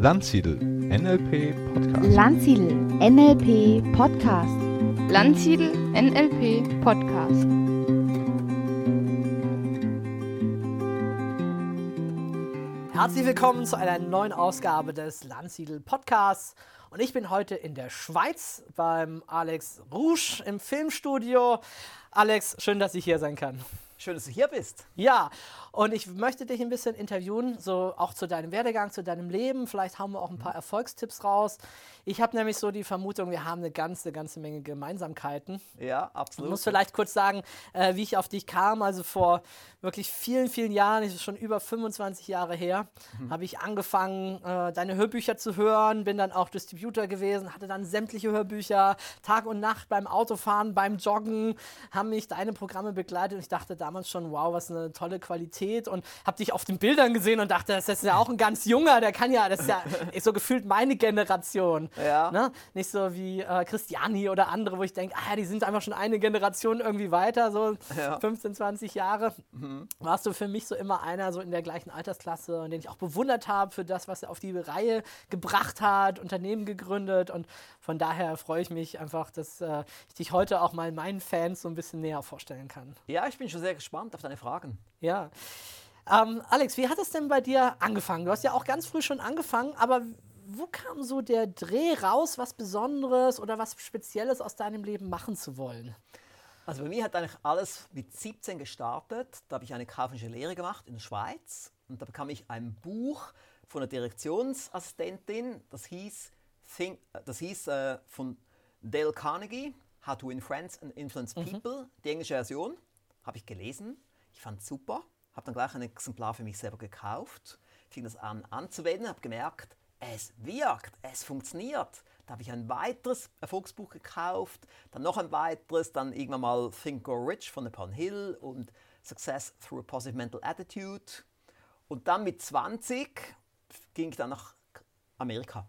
Landsiedel NLP Podcast. Landsiedel NLP Podcast. Landsiedel NLP Podcast. Herzlich willkommen zu einer neuen Ausgabe des Landsiedel Podcasts. Und ich bin heute in der Schweiz beim Alex Rouge im Filmstudio. Alex, schön, dass ich hier sein kann. Schön, dass du hier bist. Ja, und ich möchte dich ein bisschen interviewen, so auch zu deinem Werdegang, zu deinem Leben. Vielleicht haben wir auch ein paar Erfolgstipps raus. Ich habe nämlich so die Vermutung, wir haben eine ganze, ganze Menge Gemeinsamkeiten. Ja, Ich absolut. muss vielleicht kurz sagen, äh, wie ich auf dich kam. Also vor wirklich vielen, vielen Jahren, das ist schon über 25 Jahre her, habe ich angefangen, äh, deine Hörbücher zu hören, bin dann auch Distributor gewesen, hatte dann sämtliche Hörbücher, Tag und Nacht beim Autofahren, beim Joggen, haben mich deine Programme begleitet und ich dachte damals schon, wow, was eine tolle Qualität und habe dich auf den Bildern gesehen und dachte, das ist ja auch ein ganz junger, der kann ja, das ist ja ist so gefühlt meine Generation. Ja. Ne? Nicht so wie äh, Christiani oder andere, wo ich denke, ah, die sind einfach schon eine Generation irgendwie weiter, so Ja. 15, 20 Jahre. Warst du für mich so immer einer so in der gleichen Altersklasse und den ich auch bewundert habe für das, was er auf die Reihe gebracht hat, Unternehmen gegründet und von daher freue ich mich einfach, dass äh, ich dich heute auch mal meinen Fans so ein bisschen näher vorstellen kann. Ja, ich bin schon sehr gespannt auf deine Fragen. Ja. Ähm, Alex, wie hat es denn bei dir angefangen? Du hast ja auch ganz früh schon angefangen, aber wo kam so der Dreh raus, was Besonderes oder was Spezielles aus deinem Leben machen zu wollen? Also bei mir hat eigentlich alles mit 17 gestartet. Da habe ich eine kaufmännische Lehre gemacht in der Schweiz und da bekam ich ein Buch von der Direktionsassistentin, das hieß, Think, das hieß äh, von Dale Carnegie, How to Win Friends and Influence People, die englische Version, habe ich gelesen. Ich fand es super, habe dann gleich ein Exemplar für mich selber gekauft, fing das an anzuwenden, habe gemerkt, es wirkt, es funktioniert. Da habe ich ein weiteres Erfolgsbuch gekauft, dann noch ein weiteres, dann irgendwann mal Think Go Rich von Napoleon Hill und Success Through a Positive Mental Attitude. Und dann mit 20 ging ich dann nach Amerika.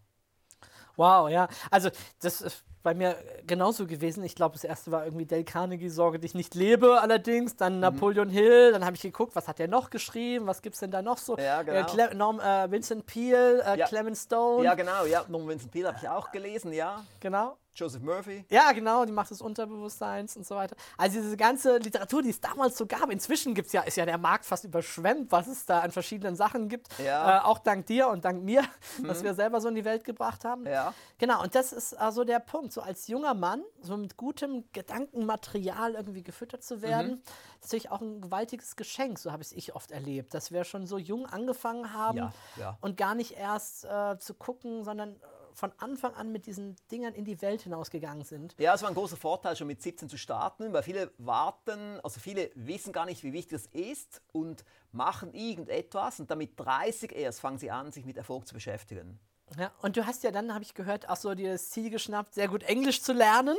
Wow, ja. Also, das ist bei mir genauso gewesen. Ich glaube, das erste war irgendwie Dale Carnegie, Sorge dich nicht lebe, allerdings. Dann Mhm. Napoleon Hill. Dann habe ich geguckt, was hat der noch geschrieben? Was gibt es denn da noch so? Ja, äh, genau. Cle Norm, äh, Vincent Peale, äh, Ja. Clement Stone. Ja, genau, ja. Norman Vincent Peale habe ich auch gelesen, ja. genau. Joseph Murphy. Ja, genau, die Macht des Unterbewusstseins und so weiter. Also diese ganze Literatur, die es damals so gab, inzwischen gibt's ja, ist ja der Markt fast überschwemmt, was es da an verschiedenen Sachen gibt. Ja. Äh, auch dank dir und dank mir, was wir selber so in die Welt gebracht haben. Ja. Genau, und das ist also der Punkt. So als junger Mann, so mit gutem Gedankenmaterial irgendwie gefüttert zu werden, ist natürlich auch ein gewaltiges Geschenk, so habe ich es ich oft erlebt, dass wir schon so jung angefangen haben Ja, ja. und gar nicht erst äh, zu gucken, sondern von Anfang an mit diesen Dingern in die Welt hinausgegangen sind. Ja, es war ein großer Vorteil, schon mit 17 zu starten, weil viele warten, also viele wissen gar nicht, wie wichtig das ist und machen irgendetwas und dann mit 30 erst fangen sie an, sich mit Erfolg zu beschäftigen. Ja, und du hast ja dann, habe ich gehört, auch so dir das Ziel geschnappt, sehr gut Englisch zu lernen.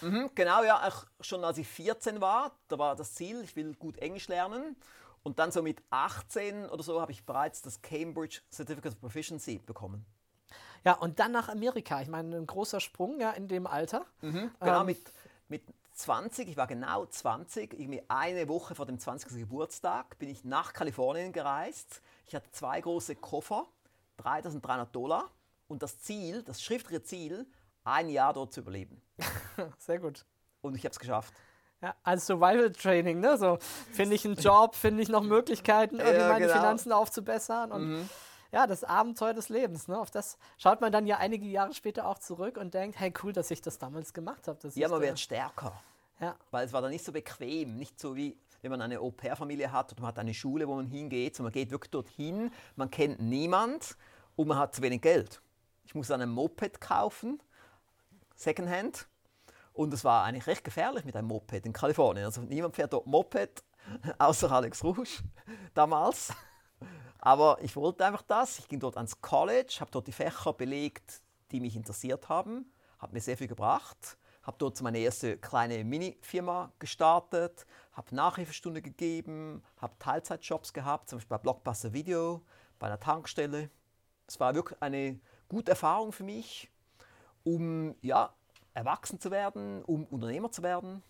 Mhm, genau, ja, auch schon als ich 14 war, da war das Ziel, ich will gut Englisch lernen. Und dann so mit 18 oder so habe ich bereits das Cambridge Certificate of Proficiency bekommen. Ja, und dann nach Amerika. Ich meine, ein großer Sprung ja in dem Alter. Genau, Ähm. mit, mit 20, ich war genau 20, irgendwie eine Woche vor dem 20. Geburtstag, bin ich nach Kalifornien gereist. Ich hatte zwei große Koffer, 3300 Dollar und das Ziel, das schriftliche Ziel, ein Jahr dort zu überleben. Sehr gut. Und ich habe es geschafft. Ja, als Survival Training, ne? So, finde ich einen Job, finde ich noch Möglichkeiten, irgendwie Ja, meine genau. Finanzen aufzubessern. Und ja, das Abenteuer des Lebens, ne? Auf das schaut man dann ja einige Jahre später auch zurück und denkt, hey, cool, dass ich das damals gemacht habe. Ja, man wird stärker. Ja, Weil es war dann nicht so bequem, nicht so wie wenn man eine Au-pair-Familie hat oder man hat eine Schule, wo man hingeht, sondern man geht wirklich dorthin, man kennt niemand und man hat zu wenig Geld. Ich musste dann ein Moped kaufen, Secondhand, und es war eigentlich recht gefährlich mit einem Moped in Kalifornien. Also niemand fährt dort Moped, außer Alex Rouge damals. Aber ich wollte einfach das. Ich ging dort ans College, habe dort die Fächer belegt, die mich interessiert haben, hat mir sehr viel gebracht. Habe dort meine erste kleine Mini-Firma gestartet, habe Nachhilfestunde gegeben, habe Teilzeitjobs gehabt, zum Beispiel bei Blockbuster Video, bei einer Tankstelle. Es war wirklich eine gute Erfahrung für mich, um ja, erwachsen zu werden, um Unternehmer zu werden.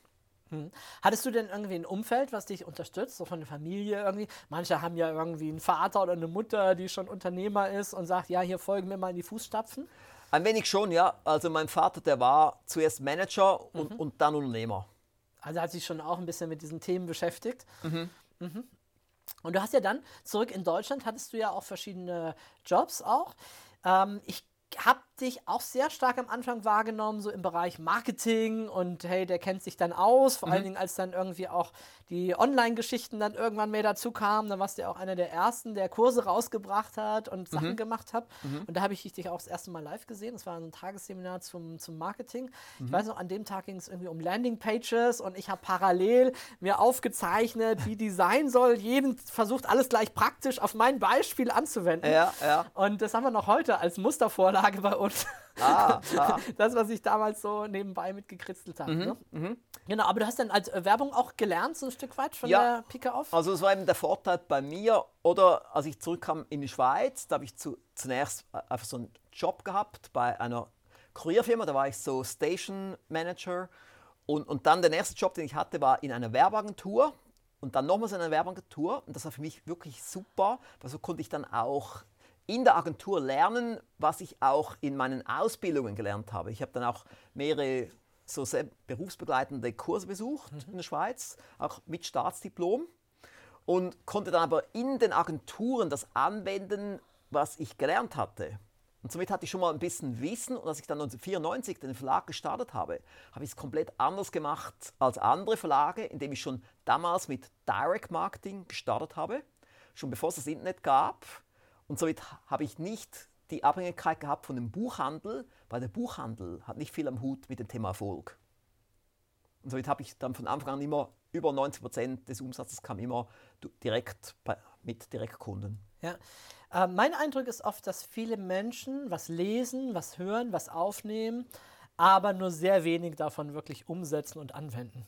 Hattest du denn irgendwie ein Umfeld, was dich unterstützt, so von der Familie irgendwie? Manche haben ja irgendwie einen Vater oder eine Mutter, die schon Unternehmer ist und sagt, ja, hier folgen wir mal in die Fußstapfen. Ein wenig schon, ja. Also mein Vater, der war zuerst Manager und, und dann Unternehmer. Also hat sich schon auch ein bisschen mit diesen Themen beschäftigt. Mhm. Und du hast ja dann zurück in Deutschland, hattest du ja auch verschiedene Jobs auch. Ähm, ich habe dich auch sehr stark am Anfang wahrgenommen, so im Bereich Marketing und hey, der kennt sich dann aus, vor allen Dingen als dann irgendwie auch die Online-Geschichten dann irgendwann mehr dazu kamen, dann warst du ja auch einer der ersten, der Kurse rausgebracht hat und Sachen gemacht hat und da habe ich dich auch das erste Mal live gesehen, das war ein Tagesseminar zum, zum Marketing. Ich weiß noch, an dem Tag ging es irgendwie um Landing-Pages und ich habe parallel mir aufgezeichnet, wie die sein soll, jeden versucht alles gleich praktisch auf mein Beispiel anzuwenden. Ja, ja. Und das haben wir noch heute als Mustervorlage bei uns. Ah, ah. Das, was ich damals so nebenbei mitgekritzelt habe. Mhm, ne? Genau, aber du hast dann als äh, Werbung auch gelernt, so ein Stück weit von Ja. der Pike auf? Also es war eben der Vorteil bei mir, oder als ich zurückkam in die Schweiz, da habe ich zu, zunächst einfach so einen Job gehabt bei einer Kurierfirma, da war ich so Station Manager und, und dann der nächste Job, den ich hatte, war in einer Werbeagentur und dann nochmals in einer Werbeagentur und das war für mich wirklich super, weil so konnte ich dann auch in der Agentur lernen, was ich auch in meinen Ausbildungen gelernt habe. Ich habe dann auch mehrere so berufsbegleitende Kurse besucht in der Schweiz, auch mit Staatsdiplom und konnte dann aber in den Agenturen das anwenden, was ich gelernt hatte. Und somit hatte ich schon mal ein bisschen Wissen und als ich dann 1994 den Verlag gestartet habe, habe ich es komplett anders gemacht als andere Verlage, indem ich schon damals mit Direct Marketing gestartet habe, schon bevor es das Internet gab. Und somit habe ich nicht die Abhängigkeit gehabt von dem Buchhandel, weil der Buchhandel hat nicht viel am Hut mit dem Thema Erfolg. Und somit habe ich dann von Anfang an immer über 90 Prozent des Umsatzes kam immer direkt bei, mit Direktkunden. Ja. Äh, mein Eindruck ist oft, dass viele Menschen was lesen, was hören, was aufnehmen, aber nur sehr wenig davon wirklich umsetzen und anwenden.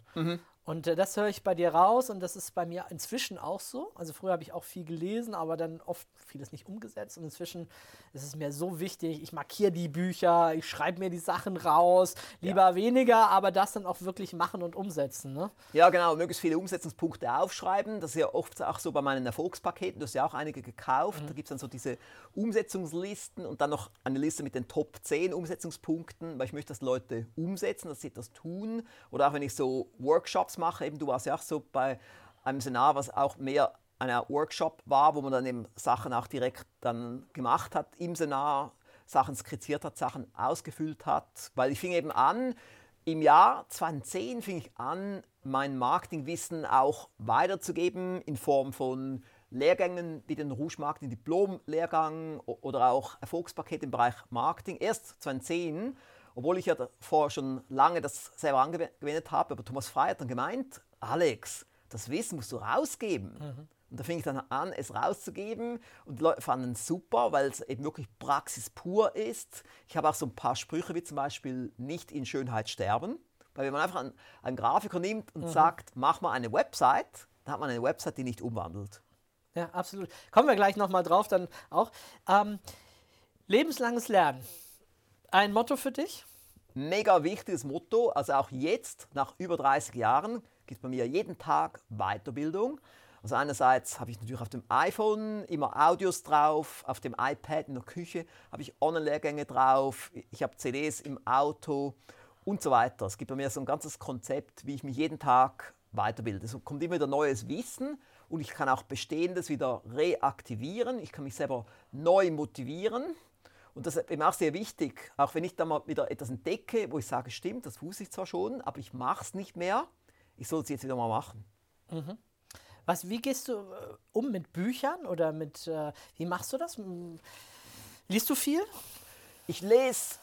Und äh, das höre ich bei dir raus und das ist bei mir inzwischen auch so. Also früher habe ich auch viel gelesen, aber dann oft vieles nicht umgesetzt. Und inzwischen ist es mir so wichtig, ich markiere die Bücher, ich schreibe mir die Sachen raus, lieber weniger, aber das dann auch wirklich machen und umsetzen. Ne? Ja, genau, möglichst viele Umsetzungspunkte aufschreiben. Das ist ja oft auch so bei meinen Erfolgspaketen. Du hast ja auch einige gekauft. Da gibt es dann so diese Umsetzungslisten und dann noch eine Liste mit den Top 10 Umsetzungspunkten, weil ich möchte, dass Leute umsetzen, dass sie etwas tun. Oder auch wenn ich so Workshops mache, eben du warst ja auch so bei einem Seminar, was auch mehr ein Workshop war, wo man dann eben Sachen auch direkt dann gemacht hat im Seminar, Sachen skizziert hat, Sachen ausgefüllt hat. Weil ich fing eben an, im Jahr 2010 fing ich an, mein Marketingwissen auch weiterzugeben in Form von Lehrgängen wie den Rouge Marketing Diplom-Lehrgang o- oder auch Erfolgspaket im Bereich Marketing. Erst 2010, obwohl ich ja davor schon lange das selber angewendet habe, aber Thomas Frey hat dann gemeint, Alex, das Wissen musst du rausgeben. Und da fing ich dann an, es rauszugeben und die Leute fanden es super, weil es eben wirklich Praxis pur ist. Ich habe auch so ein paar Sprüche, wie zum Beispiel nicht in Schönheit sterben. Weil wenn man einfach einen, einen Grafiker nimmt und sagt, mach mal eine Website, dann hat man eine Website, die nicht umwandelt. Ja, absolut. Kommen wir gleich nochmal drauf, dann auch. Ähm, lebenslanges Lernen. Ein Motto für dich? Mega wichtiges Motto. Also auch jetzt, nach über 30 Jahren, gibt es bei mir jeden Tag Weiterbildung. Also einerseits habe ich natürlich auf dem iPhone immer Audios drauf, auf dem iPad in der Küche habe ich Online-Lehrgänge drauf, ich habe CDs im Auto und so weiter. Es gibt bei mir so ein ganzes Konzept, wie ich mich jeden Tag weiterbilde. Es kommt immer wieder neues Wissen und ich kann auch Bestehendes wieder reaktivieren. Ich kann mich selber neu motivieren. Und das ist eben auch sehr wichtig, auch wenn ich da mal wieder etwas entdecke, wo ich sage, stimmt, das wusste ich zwar schon, aber ich mache es nicht mehr. Ich soll es jetzt wieder mal machen. Was, wie gehst du äh, um mit Büchern oder mit, äh, wie machst du das? Liest du viel? Ich lese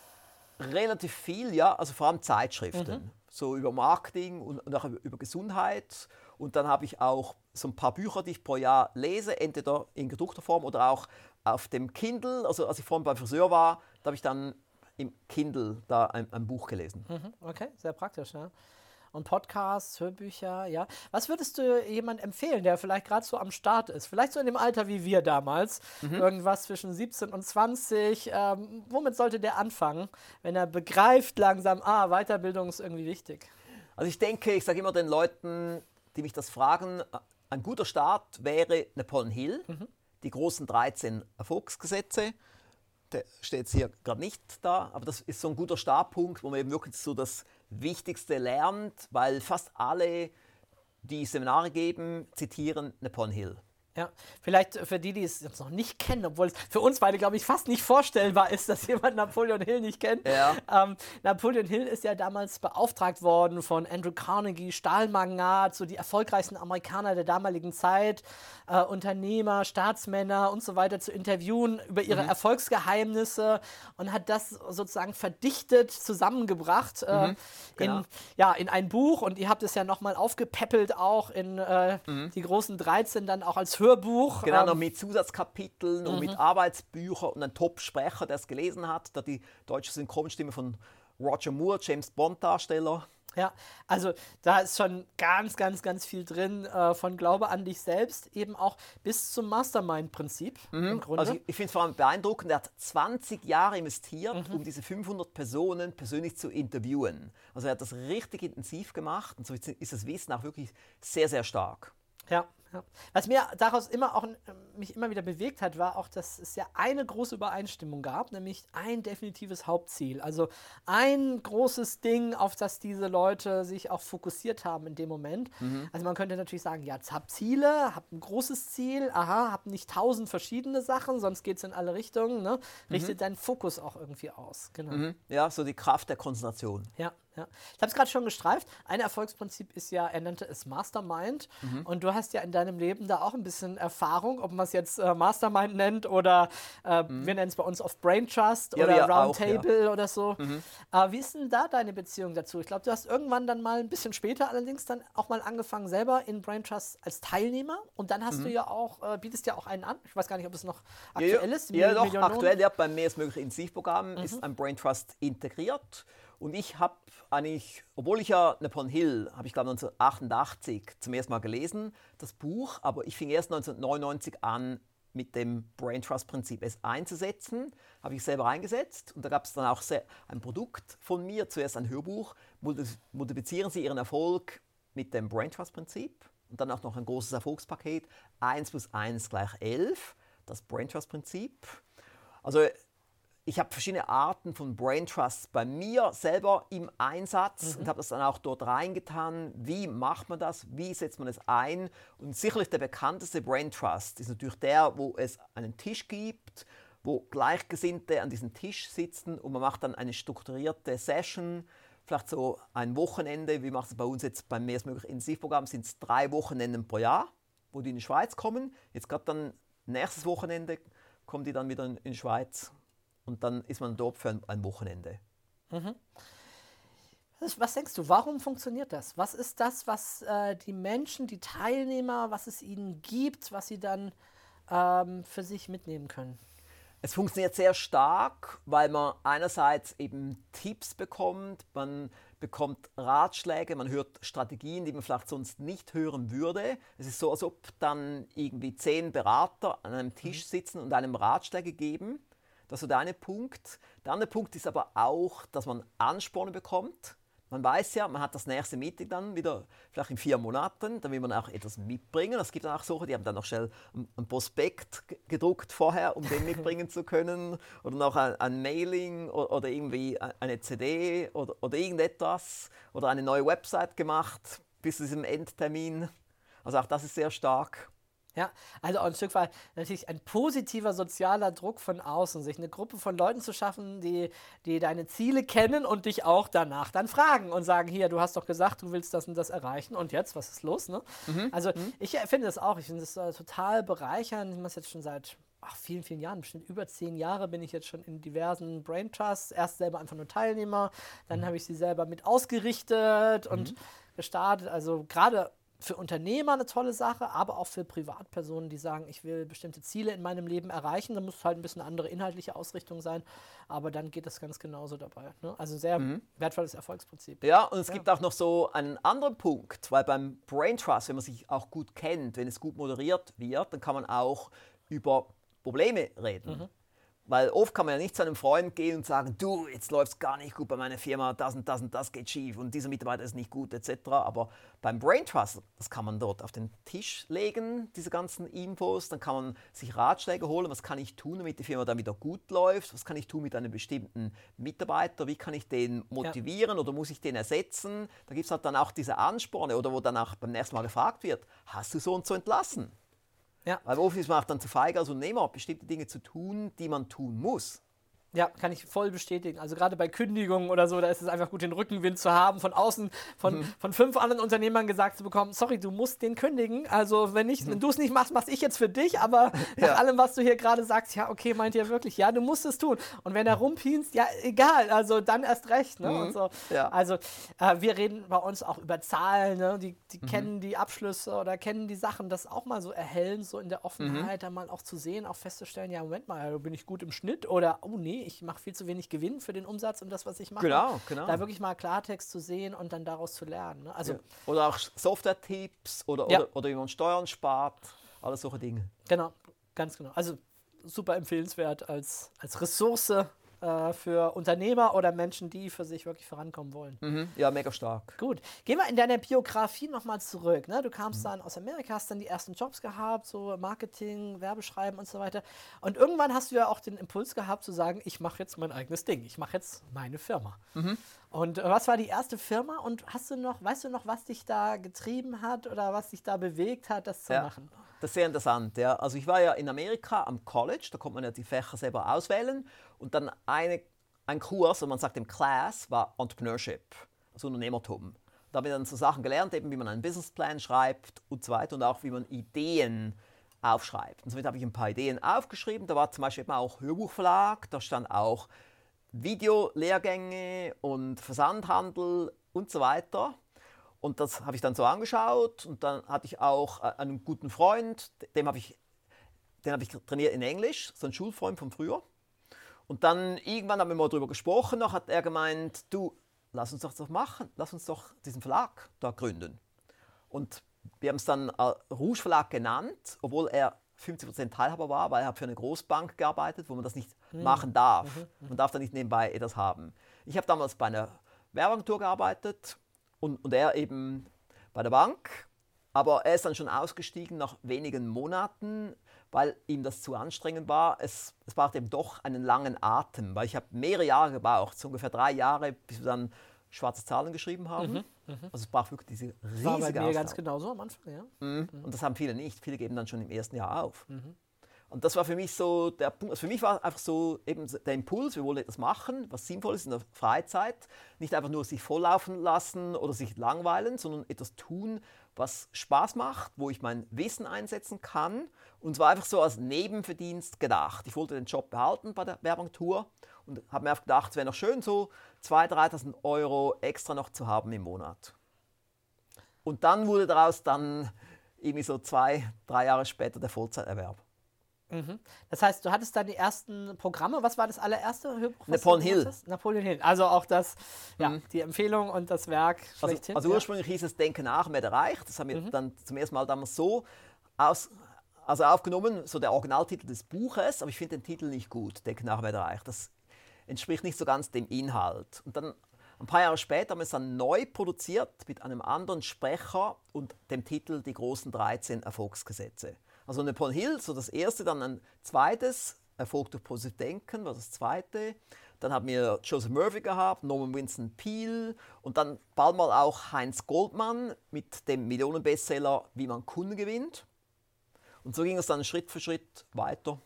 relativ viel, ja, also vor allem Zeitschriften, so über Marketing und, und auch über Gesundheit. Und dann habe ich auch so ein paar Bücher, die ich pro Jahr lese, entweder in gedruckter Form oder auch auf dem Kindle. Also als ich vorhin beim Friseur war, da habe ich dann im Kindle da ein, ein Buch gelesen. Mhm, okay, sehr praktisch, ja. Und Podcasts, Hörbücher, ja. Was würdest du jemand empfehlen, der vielleicht gerade so am Start ist? Vielleicht so in dem Alter wie wir damals, irgendwas zwischen 17 und 20. Ähm, womit sollte der anfangen, wenn er begreift langsam, ah, Weiterbildung ist irgendwie wichtig? Also ich denke, ich sage immer den Leuten, die mich das fragen, ein guter Start wäre Napoleon Hill, die großen 13 Erfolgsgesetze. Der steht jetzt hier gerade nicht da, aber das ist so ein guter Startpunkt, wo man eben wirklich so das Wichtigste lernt, weil fast alle, die Seminare geben, zitieren Napoleon Hill. Ja, vielleicht für die, die es jetzt noch nicht kennen, obwohl es für uns beide, glaube ich, fast nicht vorstellbar ist, dass jemand Napoleon Hill nicht kennt. Ja. Ähm, Napoleon Hill ist ja damals beauftragt worden von Andrew Carnegie, Stahlmagnat, so die erfolgreichsten Amerikaner der damaligen Zeit, äh, Unternehmer, Staatsmänner und so weiter zu interviewen über ihre Erfolgsgeheimnisse und hat das sozusagen verdichtet zusammengebracht äh, genau. in, ja, in ein Buch. Und ihr habt es ja nochmal aufgepäppelt auch in äh, die großen 13 dann auch als Hörbuch. Genau, noch Ähm, mit Zusatzkapiteln und mit Arbeitsbüchern und ein Top-Sprecher, der es gelesen hat, da die deutsche Synchronstimme von Roger Moore, James Bond-Darsteller. Ja, also da ist schon ganz, ganz, ganz viel drin äh, von Glaube an dich selbst, eben auch bis zum Mastermind-Prinzip im Grunde. Also ich, ich finde es vor allem beeindruckend, er hat 20 Jahre investiert, um diese 500 Personen persönlich zu interviewen. Also er hat das richtig intensiv gemacht und so ist das Wissen auch wirklich sehr, sehr stark. Ja, ja. Was mir daraus immer auch äh, mich immer wieder bewegt hat, war auch, dass es ja eine große Übereinstimmung gab, nämlich ein definitives Hauptziel. Also ein großes Ding, auf das diese Leute sich auch fokussiert haben in dem Moment. Also man könnte natürlich sagen, ja, habt Ziele, habt ein großes Ziel, aha, habt nicht tausend verschiedene Sachen, sonst geht es in alle Richtungen. Ne? Richtet deinen Fokus auch irgendwie aus. Genau. Mhm. Ja, so die Kraft der Konzentration. Ja, ja. Ich habe es gerade schon gestreift. Ein Erfolgsprinzip ist ja, er nannte es Mastermind. Und du hast ja in deinem Leben da auch ein bisschen Erfahrung, ob man es jetzt äh, Mastermind nennt oder äh, wir nennen es bei uns oft Brain Trust Ja, oder auch, Roundtable oder so. Äh, wie ist denn da deine Beziehung dazu? Ich glaube, du hast irgendwann dann mal ein bisschen später allerdings dann auch mal angefangen, selber in Brain Trust als Teilnehmer. Und dann hast du ja auch, äh, bietest ja auch einen an. Ich weiß gar nicht, ob es noch aktuell ja, ist. Ja, doch, Millionen- aktuell, ja, beim Mehr ist möglich Intensivprogramm ist ein Brain Trust integriert. Und ich habe eigentlich, obwohl ich ja Napoleon Hill, habe ich glaube 1988 zum ersten Mal gelesen, das Buch, aber ich fing erst 1999 an, mit dem Brain Trust Prinzip es einzusetzen, habe ich selber eingesetzt und da gab es dann auch ein Produkt von mir, zuerst ein Hörbuch, Multi- multiplizieren Sie Ihren Erfolg mit dem Brain Trust Prinzip und dann auch noch ein großes Erfolgspaket, 1 plus 1 gleich 11, das Brain Trust Prinzip. Also ich habe verschiedene Arten von Brain Trust bei mir selber im Einsatz und habe das dann auch dort reingetan. Wie macht man das? Wie setzt man es ein? Und sicherlich der bekannteste Brain Trust ist natürlich der, wo es einen Tisch gibt, wo Gleichgesinnte an diesem Tisch sitzen und man macht dann eine strukturierte Session, vielleicht so ein Wochenende. Wie macht es bei uns jetzt beim Mehr ist möglich Intensivprogramm? Sind es drei Wochenenden pro Jahr, wo die in die Schweiz kommen. Jetzt gerade dann nächstes Wochenende kommen die dann wieder in die Schweiz und dann ist man dort für ein, ein Wochenende. Was, was denkst du, warum funktioniert das? Was ist das, was äh, die Menschen, die Teilnehmer, was es ihnen gibt, was sie dann ähm, für sich mitnehmen können? Es funktioniert sehr stark, weil man einerseits eben Tipps bekommt, man bekommt Ratschläge, man hört Strategien, die man vielleicht sonst nicht hören würde. Es ist so, als ob dann irgendwie zehn Berater an einem Tisch sitzen und einem Ratschläge geben. Das ist so der eine Punkt. Der andere Punkt ist aber auch, dass man Ansporne bekommt. Man weiß ja, man hat das nächste Meeting dann wieder, vielleicht in vier Monaten, dann will man auch etwas mitbringen. Es gibt dann auch solche, die haben dann noch schnell ein ein Prospekt ge- gedruckt vorher, um den mitbringen zu können. Oder noch ein, ein Mailing o- oder irgendwie ein- eine CD oder, oder irgendetwas. Oder eine neue Website gemacht bis zu diesem Endtermin. Also auch das ist sehr stark. Ja, also auch ein Stück weit natürlich ein positiver sozialer Druck von außen, sich eine Gruppe von Leuten zu schaffen, die, die deine Ziele kennen und dich auch danach dann fragen und sagen, hier, du hast doch gesagt, du willst das und das erreichen und jetzt, was ist los? Ne? Also ich äh, finde das auch, ich finde das äh, total bereichernd, ich mache es jetzt schon seit ach, vielen, vielen Jahren, bestimmt über zehn Jahre bin ich jetzt schon in diversen Brain Trusts, erst selber einfach nur Teilnehmer, dann habe ich sie selber mit ausgerichtet und gestartet, also gerade für Unternehmer eine tolle Sache, aber auch für Privatpersonen, die sagen, ich will bestimmte Ziele in meinem Leben erreichen. Da muss halt ein bisschen andere inhaltliche Ausrichtung sein, aber dann geht das ganz genauso dabei. Ne? Also sehr wertvolles Erfolgsprinzip. Ja, und es gibt auch noch so einen anderen Punkt, weil beim Brain Trust, wenn man sich auch gut kennt, wenn es gut moderiert wird, dann kann man auch über Probleme reden. Weil oft kann man ja nicht zu einem Freund gehen und sagen, du, jetzt läuft es gar nicht gut bei meiner Firma, das und das und das geht schief und dieser Mitarbeiter ist nicht gut etc. Aber beim Brain Trust, das kann man dort auf den Tisch legen, diese ganzen Infos, dann kann man sich Ratschläge holen, was kann ich tun, damit die Firma dann wieder gut läuft, was kann ich tun mit einem bestimmten Mitarbeiter, wie kann ich den motivieren oder muss ich den ersetzen. Da gibt es halt dann auch diese Ansporne oder wo dann auch beim nächsten Mal gefragt wird, hast du so und so entlassen? Ja. Weil man auch dann zu feige als Unternehmer, bestimmte Dinge zu tun, die man tun muss. Ja, kann ich voll bestätigen. Also gerade bei Kündigungen oder so, da ist es einfach gut, den Rückenwind zu haben, von außen von, Mhm. von fünf anderen Unternehmern gesagt zu bekommen, sorry, du musst den kündigen. Also wenn, nicht, wenn du es nicht machst, mach's ich jetzt für dich. Aber Ja. nach allem, was du hier gerade sagst, ja, okay, meint ihr wirklich, ja, du musst es tun. Und wenn er rumpienst, ja, egal, also dann erst recht. Ne? Und so. Mhm. Ja. Also äh, wir reden bei uns auch über Zahlen, ne? die, die Mhm. kennen die Abschlüsse oder kennen die Sachen, das auch mal so erhellen, so in der Offenheit, Mhm. dann mal auch zu sehen, auch festzustellen, ja, Moment mal, bin ich gut im Schnitt oder, oh nee, ich mache viel zu wenig Gewinn für den Umsatz und das, was ich mache. Genau, genau. Da wirklich mal Klartext zu sehen und dann daraus zu lernen. Ne? Also, Oder auch Software-Tipps oder, Ja. oder, oder wie man Steuern spart, alles solche Dinge. genau, ganz genau. Also super empfehlenswert als, als Ressource äh, für Unternehmer oder Menschen, die für sich wirklich vorankommen wollen. Mhm. Ja, mega stark. Gut, gehen wir in deine Biografie nochmal zurück. Ne? Du kamst dann aus Amerika, hast dann die ersten Jobs gehabt, so Marketing, Werbeschreiben und so weiter. Und irgendwann hast du ja auch den Impuls gehabt zu sagen, ich mache jetzt mein eigenes Ding, ich mache jetzt meine Firma. Und äh, was war die erste Firma und hast du noch, weißt du noch, was dich da getrieben hat oder was dich da bewegt hat, das zu Ja. machen? Das ist sehr interessant. Ja. Also ich war ja in Amerika am College, da konnte man ja die Fächer selber auswählen. Und dann eine, ein Kurs, und man sagt im Class, war Entrepreneurship, also Unternehmertum. Da habe ich dann so Sachen gelernt, eben wie man einen Businessplan schreibt und so weiter und auch wie man Ideen aufschreibt. Und somit habe ich ein paar Ideen aufgeschrieben. Da war zum Beispiel eben auch Hörbuchverlag, da stand auch Videolehrgänge und Versandhandel und so weiter. Und das habe ich dann so angeschaut und dann hatte ich auch äh, einen guten Freund, dem habe ich, den habe ich trainiert in Englisch, so ein Schulfreund von früher. Und dann irgendwann haben wir mal darüber gesprochen, noch hat er gemeint, du, lass uns doch das machen, lass uns doch diesen Verlag da gründen. Und wir haben es dann äh, Rouge Verlag genannt, obwohl er 50% Teilhaber war, weil er für eine Großbank gearbeitet, wo man das nicht machen darf. Man darf da nicht nebenbei etwas haben. Ich habe damals bei einer Werbeagentur gearbeitet und, und er eben bei der Bank. Aber er ist dann schon ausgestiegen nach wenigen Monaten, weil ihm das zu anstrengend war. Es, es braucht eben doch einen langen Atem, weil ich habe mehrere Jahre gebraucht, so ungefähr drei Jahre, bis wir dann schwarze Zahlen geschrieben haben. Also es braucht wirklich diese riesige War bei mir Ausdauer. ganz genauso am Anfang, ja. Mhm. Und das haben viele nicht. Viele geben dann schon im ersten Jahr auf. Und das war für mich so der Punkt. Also für mich war einfach so eben der Impuls, wir wollen etwas machen, was sinnvoll ist in der Freizeit. Nicht einfach nur sich volllaufen lassen oder sich langweilen, sondern etwas tun, was Spaß macht, wo ich mein Wissen einsetzen kann. Und zwar einfach so als Nebenverdienst gedacht. Ich wollte den Job behalten bei der Werbeagentur und habe mir einfach gedacht, es wäre noch schön, so 2.000, 3.000 Euro extra noch zu haben im Monat. Und dann wurde daraus dann irgendwie so zwei, drei Jahre später der Vollzeiterwerb. Das heißt, du hattest dann die ersten Programme. Was war das allererste Hörbuch? Napoleon Hill. Napoleon Hill. Also auch das, ja, die Empfehlung und das Werk Also, also ja. Mhm. ursprünglich hieß es Denken nach, mehr erreicht. Das haben wir dann zum ersten Mal damals so aus, also aufgenommen, so der Originaltitel des Buches, aber ich finde den Titel nicht gut, Denken nach, mehr erreicht. Das entspricht nicht so ganz dem Inhalt. Und dann ein paar Jahre später haben wir es dann neu produziert mit einem anderen Sprecher und dem Titel Die großen 13 Erfolgsgesetze. Also Napoleon Hill, so das erste, dann ein zweites, Erfolg durch positives Denken war das zweite. Dann haben wir Joseph Murphy gehabt, Norman Winston Peale und dann bald mal auch Heinz Goldmann mit dem Millionenbestseller Wie man Kunden gewinnt. Und so ging es dann Schritt für Schritt weiter.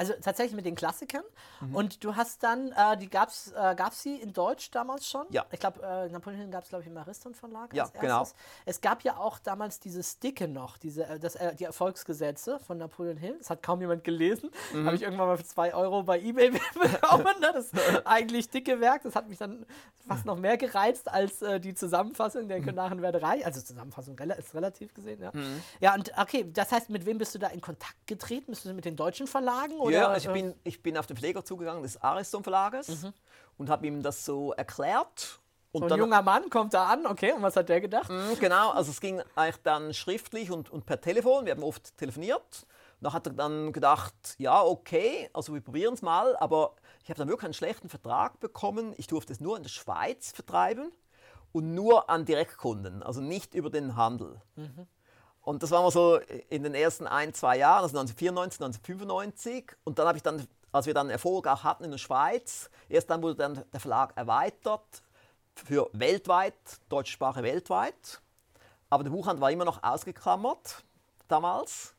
Also tatsächlich mit den Klassikern. Mhm. Und du hast dann, äh, die gab's, äh, gab's sie in Deutsch damals schon? Ja. Ich glaube, äh, Napoleon Hill gab es, glaube ich, im Ariston Verlag Ja, genau. Es gab ja auch damals diese Sticke noch, diese, äh, das, äh, die Erfolgsgesetze von Napoleon Hill. Das hat kaum jemand gelesen. Mhm. Habe ich irgendwann mal für zwei Euro bei Ebay bekommen. Das eigentlich dicke Werk. Das hat mich dann fast noch mehr gereizt als äh, die Zusammenfassung Mhm. der Narrenwerderei. Also Zusammenfassung ist relativ gesehen, ja. Ja, und okay, das heißt, mit wem bist du da in Kontakt getreten? Bist du mit den deutschen Verlagen? Oder, ja, also ich bin, ich bin auf den Verleger zugegangen des Ariston Verlages und habe ihm das so erklärt. Und So ein dann, junger Mann kommt da an, okay, und was hat der gedacht? Mm, Genau, also es ging eigentlich dann schriftlich und, und per Telefon. Wir haben oft telefoniert. Da hat er dann gedacht, ja, okay, also wir probieren es mal, aber ich habe dann wirklich einen schlechten Vertrag bekommen. Ich durfte es nur in der Schweiz vertreiben und nur an Direktkunden, also nicht über den Handel. Und das war mal so in den ersten ein, zwei Jahren, also 1994, 1995. Und dann habe ich dann, als wir dann Erfolg auch hatten in der Schweiz, erst dann wurde dann der Verlag erweitert für weltweit, deutsche Sprache weltweit. Aber der Buchhandel war immer noch ausgeklammert damals.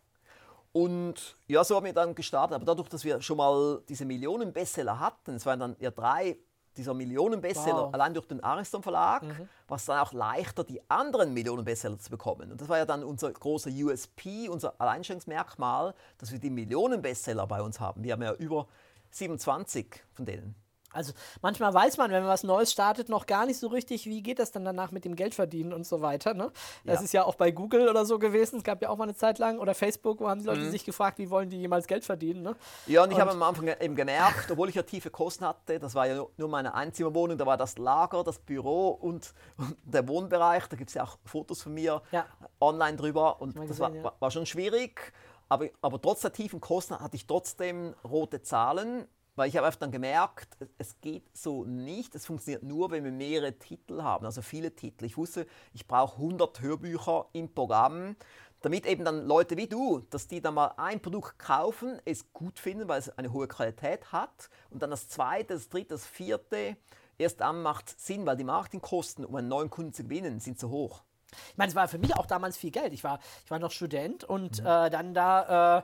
Und ja, so haben wir dann gestartet. Aber dadurch, dass wir schon mal diese Millionen-Bestseller hatten, es waren dann ja drei dieser Millionen-Bestseller Wow. allein durch den Ariston Verlag, war es dann auch leichter, die anderen Millionen-Bestseller zu bekommen. Und das war ja dann unser großer USP, unser Alleinstellungsmerkmal, dass wir die Millionen-Bestseller bei uns haben. Wir haben ja über 27 von denen. Also manchmal weiß man, wenn man was Neues startet, noch gar nicht so richtig, wie geht das dann danach mit dem Geldverdienen und so weiter. Ne? Das Ja. ist ja auch bei Google oder so gewesen. Es gab ja auch mal eine Zeit lang, oder Facebook, wo haben die Mhm. Leute sich gefragt, wie wollen die jemals Geld verdienen. Ne? Ja, und ich habe am Anfang eben gemerkt, obwohl ich ja tiefe Kosten hatte, das war ja nur- meine Einzimmerwohnung, da war das Lager, das Büro und, und der Wohnbereich, da gibt es ja auch Fotos von mir Ja. online drüber und mal das gesehen, war, ja. war schon schwierig, aber, aber trotz der tiefen Kosten hatte ich trotzdem rote Zahlen, weil ich habe einfach dann gemerkt, es- geht so nicht, es funktioniert nur, wenn wir mehrere Titel haben, also viele Titel. Ich wusste, ich brauche 100 Hörbücher im Programm, damit eben dann Leute wie du, dass die dann mal ein Produkt kaufen, es gut finden, weil es eine hohe Qualität hat und dann das zweite, das dritte, das vierte, erst dann macht es Sinn, weil die Marketingkosten, um einen neuen Kunden zu gewinnen, sind zu hoch. Ich meine, es war für mich auch damals viel Geld. Ich war, ich war noch Student und Mhm. äh, dann da, äh,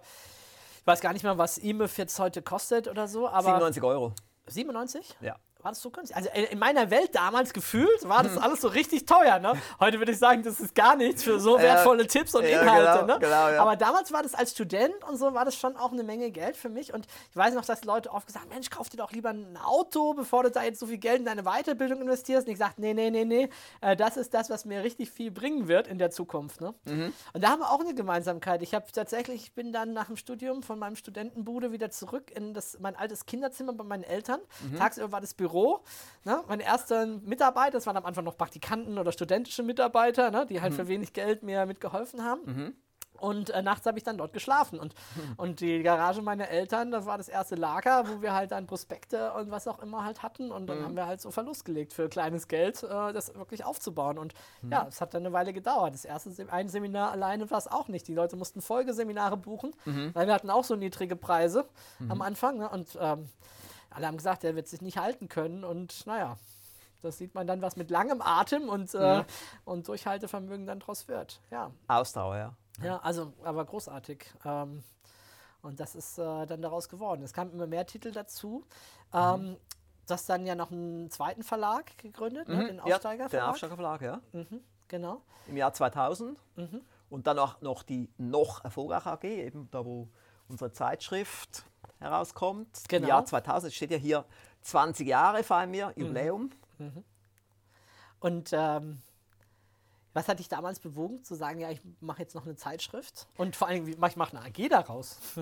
weiß gar nicht mehr, was IMIF jetzt heute kostet oder so, aber 97 Euro. 97? Ja. War das so günstig? Also in in meiner Welt damals gefühlt war Hm. das alles so richtig teuer. Ne? Heute würde ich sagen, das ist gar nichts für so wertvolle Tipps und ja, Inhalte. genau, ne? genau, ja. Aber damals war das als Student und so war das schon auch eine Menge Geld für mich. Und ich weiß noch, dass Leute oft gesagt haben, Mensch, kauf dir doch lieber ein Auto, bevor du da jetzt so viel Geld in deine Weiterbildung investierst. Und ich sagte, nee, nee, nee, nee, äh, das ist das, was mir richtig viel bringen wird in der Zukunft. Ne? Mhm. Und da haben wir auch eine Gemeinsamkeit. Ich habe tatsächlich, ich bin dann nach dem Studium von meinem Studentenbude wieder zurück in das, mein altes Kinderzimmer bei meinen Eltern. Mhm. Tagsüber war das Büro. Ne? Meine ersten Mitarbeiter, das waren am Anfang noch Praktikanten oder studentische Mitarbeiter, ne? die halt Mhm. für wenig Geld mir mitgeholfen haben. Und äh, nachts habe ich dann dort geschlafen. Und, und die Garage meiner Eltern, das war das erste Lager, wo wir halt dann Prospekte und was auch immer halt hatten. Und dann haben wir halt so Verlust gelegt für kleines Geld, äh, das wirklich aufzubauen. Und ja, es hat dann eine Weile gedauert. Das erste Sem ein Seminar alleine war es auch nicht. Die Leute mussten Folgeseminare buchen, weil wir hatten auch so niedrige Preise am Anfang. Ne? Und ähm, alle haben gesagt, der wird sich nicht halten können. Und naja, das sieht man dann, was mit langem Atem und, äh, und Durchhaltevermögen dann draus wird. Ja. Ausdauer, ja. Ja, also, aber großartig. Ähm, und das ist äh, dann daraus geworden. Es kamen immer mehr Titel dazu. Ähm, Du hast dann ja noch einen zweiten Verlag gegründet, ne? den Mhm. ja, Aufsteiger der Aufsteigerverlag, ja. Genau. Im Jahr 2000. Mhm. Und dann auch noch die noch erfolgreiche AG, eben da, wo unsere Zeitschrift herauskommt. Genau. Im Jahr 2000 es steht ja hier 20 Jahre feiern wir, Mhm. Jubiläum. Und ähm, was hat dich damals bewogen, zu sagen, ja, ich mache jetzt noch eine Zeitschrift? Und vor allem, wie- ich mache eine AG daraus.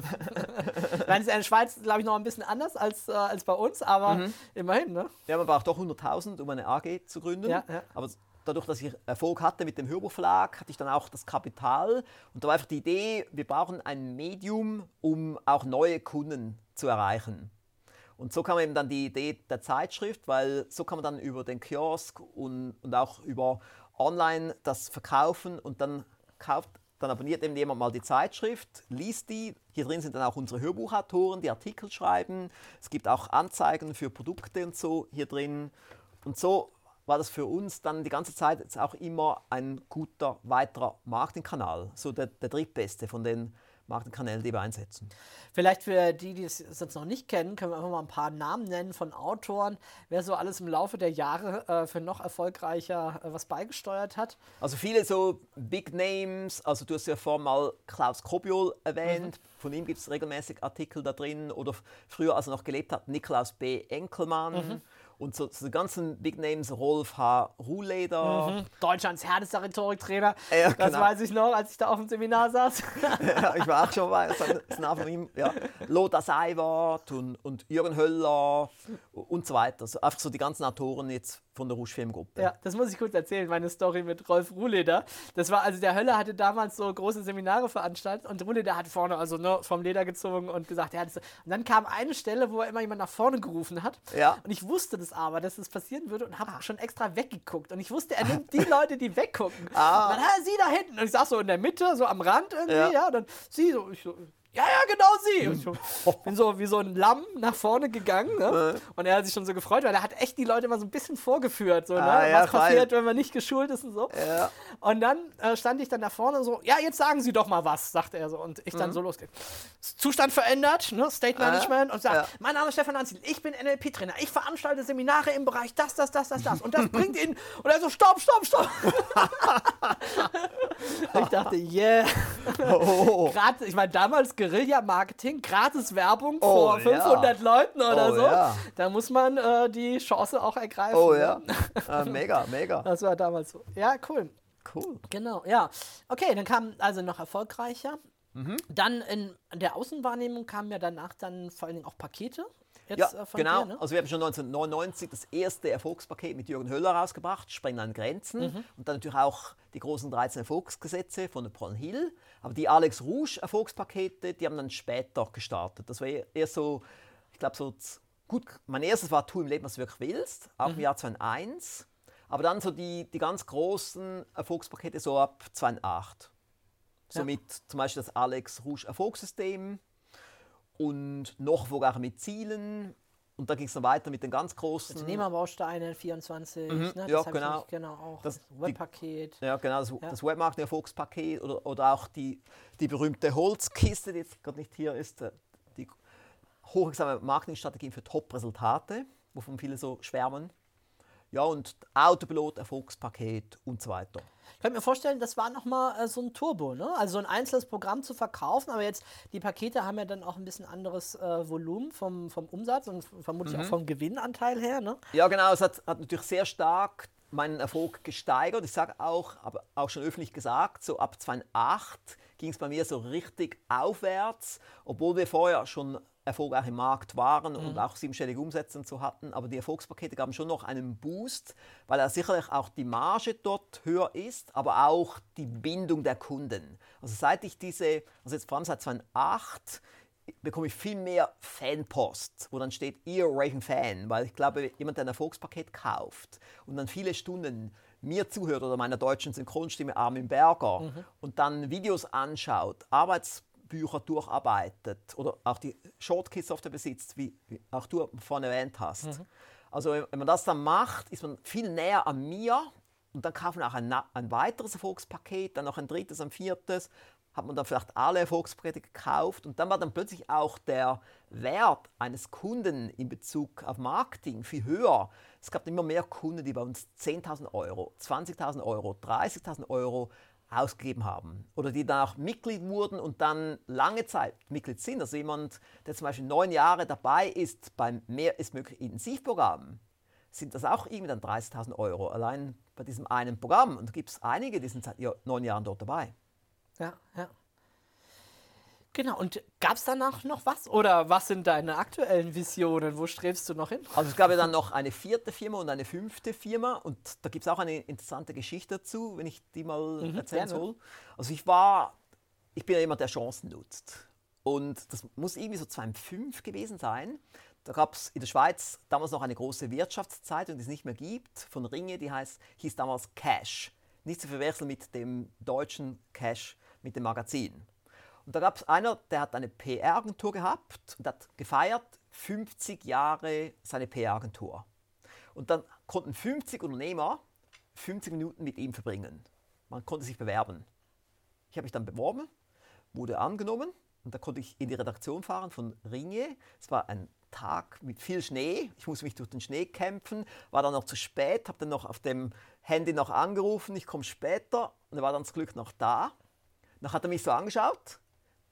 Es ist in der Schweiz, glaube ich, noch ein bisschen anders als, äh, als bei uns, aber Mhm. immerhin, ne? Ja, man braucht doch 100.000, um eine AG zu gründen. Ja, ja. Aber dadurch, dass ich Erfolg hatte mit dem Hörbuchverlag, hatte ich dann auch das Kapital. Und da war einfach die Idee, wir brauchen ein Medium, um auch neue Kunden zu erreichen. Und so kam eben dann die Idee der Zeitschrift, weil so kann man dann über den Kiosk und, und auch über online das verkaufen und dann kauft, dann abonniert eben jemand mal die Zeitschrift, liest die. Hier drin sind dann auch unsere Hörbuchautoren, die Artikel schreiben. Es gibt auch Anzeigen für Produkte und so hier drin. Und so war das für uns dann die ganze Zeit jetzt auch immer ein guter weiterer Marketingkanal. So der, der drittbeste von den Marketingkanälen, die wir einsetzen. Vielleicht für die, die es jetzt noch nicht kennen, können wir einfach mal ein paar Namen nennen von Autoren, wer so alles im Laufe der Jahre äh, für noch erfolgreicher äh, was beigesteuert hat. Also viele so Big Names, also du hast ja vorhin mal Klaus Kobiol erwähnt, von ihm gibt es regelmäßig Artikel da drin oder früher, als er noch gelebt hat, Niklaus B. Enkelmann und so, so die ganzen Big Names, Rolf H. Ruhleder. Deutschlands härtester Rhetoriktrainer. Ja, das genau. weiß ich noch, als ich da auf dem Seminar saß. Ja, ich war auch schon bei das Name von ihm. Ja. Lothar Seiwart und, und Jürgen Höller und so weiter. Also einfach so die ganzen Autoren jetzt von der Rouge Filmgruppe. Ja, das muss ich kurz erzählen, meine Story mit Rolf Ruhleder. Das war, also der Hölle hatte damals so große Seminare veranstaltet und Ruhleder hat vorne also ne, vom Leder gezogen und gesagt, ja, das, und dann kam eine Stelle, wo er immer jemand nach vorne gerufen hat. Ja. Und ich wusste das aber, dass das passieren würde und habe schon extra weggeguckt. Und ich wusste, er nimmt die Leute, die weggucken. Ah. Und dann, ah, sie da hinten. Und ich saß so in der Mitte, so am Rand irgendwie, Ja. ja, und dann sie so, ich so, ja, ja, genau sie. Und ich bin so wie so ein Lamm nach vorne gegangen. Ne? Und er hat sich schon so gefreut, weil er hat echt die Leute immer so ein bisschen vorgeführt, so, ne? Ah, ja, was passiert, wenn man nicht geschult ist und so. Ja. Und dann äh, stand ich dann da vorne und so, ja, jetzt sagen Sie doch mal was, sagte er so. Und ich dann so losgeht. Zustand verändert, ne? State Management und sagt, ja. mein Name ist Stefan Anziel, ich bin NLP-Trainer, ich veranstalte Seminare im Bereich das, das, das, das, das. Und das bringt Ihnen. Und er so, stopp, stopp, stopp. ich dachte, yeah. Oh, Gratis, ich meine, damals Guerilla-Marketing, gratis Werbung Oh, vor 500 ja. Leuten oder Oh, so. ja. Da muss man äh, die Chance auch ergreifen. oh ne? ja. Äh, mega, mega. Das war damals so. Ja, cool. Cool. Genau, ja. Okay, dann kam also noch erfolgreicher. Mhm. Dann in der Außenwahrnehmung kamen ja danach dann vor allen Dingen auch Pakete. Jetzt, Ja, äh, genau. Dir, ne? Also wir haben schon 1999 das erste Erfolgspaket mit Jürgen Höller rausgebracht, Sprengen an Grenzen. Mhm. Und dann natürlich auch die großen 13 Erfolgsgesetze von Napoleon Hill. Aber die Alex Rouge Erfolgspakete, die haben dann später gestartet. Das war eher so, ich glaube so, gut, mein erstes war Tu im Leben, was du wirklich willst, auch Mhm. im Jahr 2001. Aber dann so die, die ganz großen Erfolgspakete so ab 2008. So Ja. mit zum Beispiel das Alex Rouge Erfolgssystem und noch auch mit Zielen. Und dann ging es dann weiter mit den ganz großen. Unternehmerbausteine 24, Mhm, ne? ja, genau. Ich genau auch. Das- Das, Webpaket. Ja, genau, das, das Webmarketing-Erfolgspaket oder, oder auch die, die berühmte Holzkiste, die jetzt gerade nicht hier ist, äh, die hochwirksame Marketingstrategien für Top-Resultate, wovon viele so schwärmen. Ja, und Autopilot, Erfolgspaket und so weiter. Ich könnte mir vorstellen, das war nochmal äh, so ein Turbo, ne? Also so ein einzelnes Programm zu verkaufen, aber jetzt die Pakete haben ja dann auch ein bisschen anderes äh, Volumen vom, vom Umsatz und vermutlich Mhm. auch vom Gewinnanteil her, ne? Ja, genau, es hat, hat natürlich sehr stark meinen Erfolg gesteigert. Ich sage auch, aber auch schon öffentlich gesagt, so ab 2008 ging es bei mir so richtig aufwärts, obwohl wir vorher schon erfolgreich im Markt waren und auch siebenstellige Umsätze und so hatten. Aber die Erfolgspakete gaben schon noch einen Boost, weil ja sicherlich auch die Marge dort höher ist, aber auch die Bindung der Kunden. Also seit ich diese, also jetzt vor allem seit 2008, bekomme ich viel mehr Fanpost, wo dann steht, ihr Raven Fan, weil ich glaube, jemand, der ein Erfolgspaket kauft und dann viele Stunden mir zuhört oder meiner deutschen Synchronstimme Armin Berger und dann Videos anschaut, Arbeitsbücher durcharbeitet oder auch die Shortkeys-Software besitzt, wie, auch du vorhin erwähnt hast. Also wenn man das dann macht, ist man viel näher an mir und dann kauft man auch ein, ein weiteres Erfolgspaket, dann noch ein drittes, ein viertes, hat man dann vielleicht alle Erfolgspakete gekauft und dann war dann plötzlich auch der Wert eines Kunden in Bezug auf Marketing viel höher. Es gab immer mehr Kunden, die bei uns 10.000 Euro, 20.000 Euro, 30.000 Euro ausgegeben haben oder die dann auch Mitglied wurden und dann lange Zeit Mitglied sind. Also jemand, der zum Beispiel neun Jahre dabei ist beim Mehr ist möglich Intensivprogramm, sind das auch irgendwie dann 30.000 Euro allein bei diesem einen Programm. Und da gibt es einige, die sind seit neun Jahren dort dabei. Ja, ja. Genau, und gab es danach noch was? Oder was sind deine aktuellen Visionen? Wo strebst du noch hin? Also es gab ja dann noch eine vierte Firma und eine fünfte Firma und da gibt es auch eine interessante Geschichte dazu, wenn ich die mal erzählen gerne. soll. Also ich war, ich bin ja jemand, der Chancen nutzt. Und das muss irgendwie so 2005 gewesen sein. Da gab es in der Schweiz damals noch eine große Wirtschaftszeitung, die es nicht mehr gibt, von Ringe, die heißt, hieß damals Cash. Nicht zu verwechseln mit dem deutschen Cash, mit dem Magazin. Und da gab es einer, der hat eine PR-Agentur gehabt und hat gefeiert 50 Jahre seine PR-Agentur. Und dann konnten 50 Unternehmer 50 Minuten mit ihm verbringen. Man konnte sich bewerben. Ich habe mich dann beworben, wurde angenommen und da konnte ich in die Redaktion fahren von Ringe. Es war ein Tag mit viel Schnee. Ich musste mich durch den Schnee kämpfen, war dann noch zu spät, habe dann noch auf dem Handy noch angerufen, ich komme später und er war dann zum Glück noch da. Dann hat er mich so angeschaut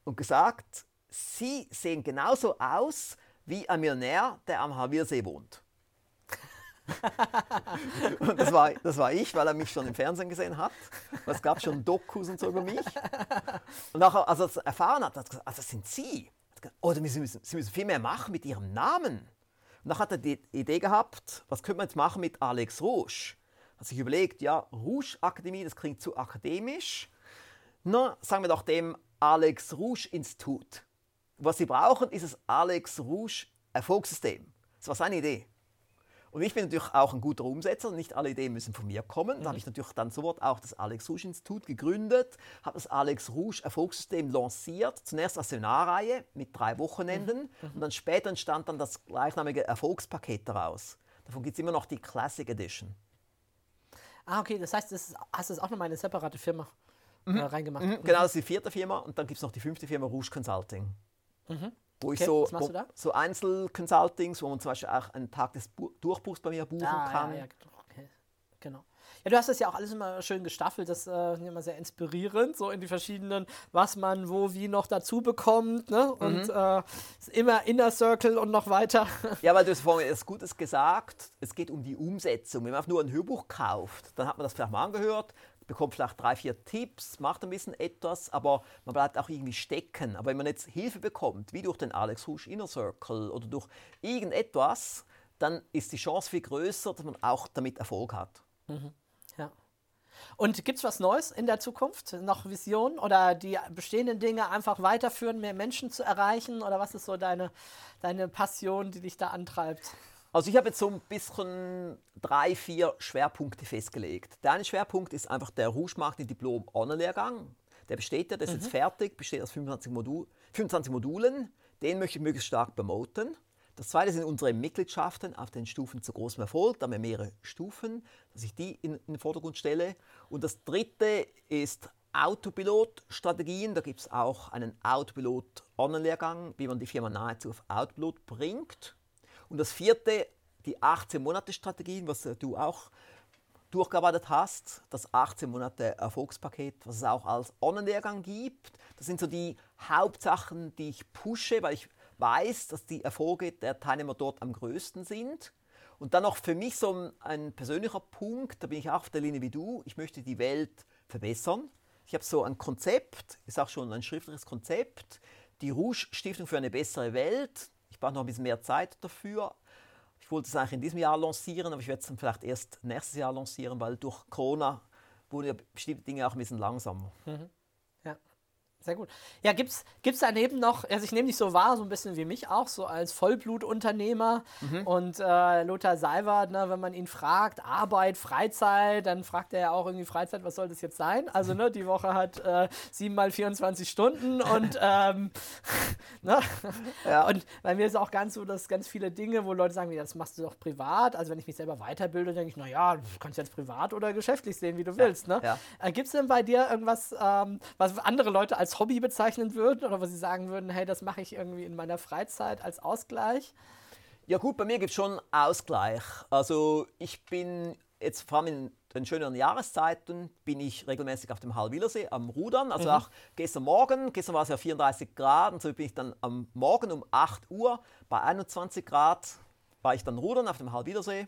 und gesagt, Sie sehen genauso aus wie ein Millionär, der am Halbiersee wohnt. und das war, das war ich, weil er mich schon im Fernsehen gesehen hat. Es gab schon Dokus und so über mich. Und nachher, als er es erfahren hat, hat er gesagt, ah, das sind Sie. Er gesagt, Oh, Sie müssen, Sie müssen viel mehr machen mit Ihrem Namen. Und dann hat er die Idee gehabt, was könnte man jetzt machen mit Alex Rouge? Hat sich überlegt, ja, Rouge Akademie, das klingt zu akademisch. Na, sagen wir doch dem Alex Rouge Institut. Was sie brauchen, ist das Alex Rouge Erfolgssystem. Das war seine Idee. Und ich bin natürlich auch ein guter Umsetzer. Nicht alle Ideen müssen von mir kommen. Da habe ich natürlich dann sofort auch das Alex Rouge Institut gegründet, habe das Alex Rouge Erfolgssystem lanciert. Zunächst als Seminarreihe mit drei Wochenenden und dann später entstand dann das gleichnamige Erfolgspaket daraus. Davon gibt es immer noch die Classic Edition. Ah, okay, das heißt, das ist, hast du auch nochmal eine separate Firma äh, reingemacht. Mhm, genau, das ist die vierte Firma und dann gibt es noch die fünfte Firma Rouge Consulting. Wo ich Okay, so, machst du wo, so Einzelconsultings, wo man zum Beispiel auch einen Tag des Bu Durchbruchs bei mir buchen Ah, kann. ja, ja, okay. genau. Ja, du hast das ja auch alles immer schön gestaffelt, das äh, ist immer sehr inspirierend, so in die verschiedenen, was man wo wie noch dazu bekommt, ne? Und äh, ist immer Inner Circle und noch weiter. Ja, weil du hast vorhin etwas Gutes gesagt. Es geht um die Umsetzung. Wenn man einfach nur ein Hörbuch kauft, dann hat man das vielleicht mal angehört, bekommt vielleicht drei, vier Tipps, macht ein bisschen etwas, aber man bleibt auch irgendwie stecken. Aber wenn man jetzt Hilfe bekommt, wie durch den Alex Rouge Inner Circle oder durch irgendetwas, dann ist die Chance viel größer, dass man auch damit Erfolg hat. Ja. Und gibt es was Neues in der Zukunft? Noch Visionen oder die bestehenden Dinge einfach weiterführen, mehr Menschen zu erreichen? Oder was ist so deine, deine Passion, die dich da antreibt? Also ich habe jetzt so ein bisschen drei, vier Schwerpunkte festgelegt. Der eine Schwerpunkt ist einfach der Rouge Marketing Diplom Online-Lehrgang. Der besteht ja, der ist jetzt fertig, besteht aus 25, Modu 25 Modulen. Den möchte ich möglichst stark promoten. Das zweite sind unsere Mitgliedschaften auf den Stufen zu großem Erfolg. Da haben wir mehrere Stufen, dass ich die in, in den Vordergrund stelle. Und das dritte ist Autopilot-Strategien. Da gibt es auch einen Autopilot-Online-Lehrgang, wie man die Firma nahezu auf Autopilot bringt. Und das vierte, die 18-Monate-Strategien, was äh, du auch durchgearbeitet hast, das 18 Monate Erfolgspaket, was es auch als Online-Lehrgang gibt. Das sind so die Hauptsachen, die ich pushe, weil ich weiß, dass die Erfolge der Teilnehmer dort am größten sind. Und dann noch für mich so ein, ein persönlicher Punkt, da bin ich auch auf der Linie wie du, ich möchte die Welt verbessern. Ich habe so ein Konzept, ist auch schon ein schriftliches Konzept, die Rouge Stiftung für eine bessere Welt. Ich brauche noch ein bisschen mehr Zeit dafür. Ich wollte es eigentlich in diesem Jahr lancieren, aber ich werde es dann vielleicht erst nächstes Jahr lancieren, weil durch Corona wurden ja bestimmte Dinge auch ein bisschen langsamer. Ja, sehr gut. Ja, gibt's gibt's daneben noch, also ich nehme dich so wahr, so ein bisschen wie mich auch, so als Vollblutunternehmer. Und äh, Lothar Seiwert, ne, wenn man ihn fragt, Arbeit, Freizeit, dann fragt er ja auch irgendwie Freizeit, was soll das jetzt sein? Also ne, die Woche hat äh, 7 mal 24 Stunden und ähm, ne? Ja. Und bei mir ist auch ganz so, dass ganz viele Dinge, wo Leute sagen, ja, das machst du doch privat. Also wenn ich mich selber weiterbilde, denke ich, naja, du kannst jetzt privat oder geschäftlich sehen, wie du willst. Ne? ja. Äh, Gibt es denn bei dir irgendwas, ähm, was andere Leute als Hobby bezeichnen würden oder wo sie sagen würden, hey, das mache ich irgendwie in meiner Freizeit als Ausgleich? Ja gut, bei mir gibt es schon Ausgleich. Also ich bin jetzt vor allem in den schöneren Jahreszeiten bin ich regelmäßig auf dem Halwilersee am Rudern. Also auch gestern Morgen, gestern war es ja 34 Grad und so bin ich dann am Morgen um 8 Uhr bei 21 Grad war ich dann rudern auf dem Halwilersee.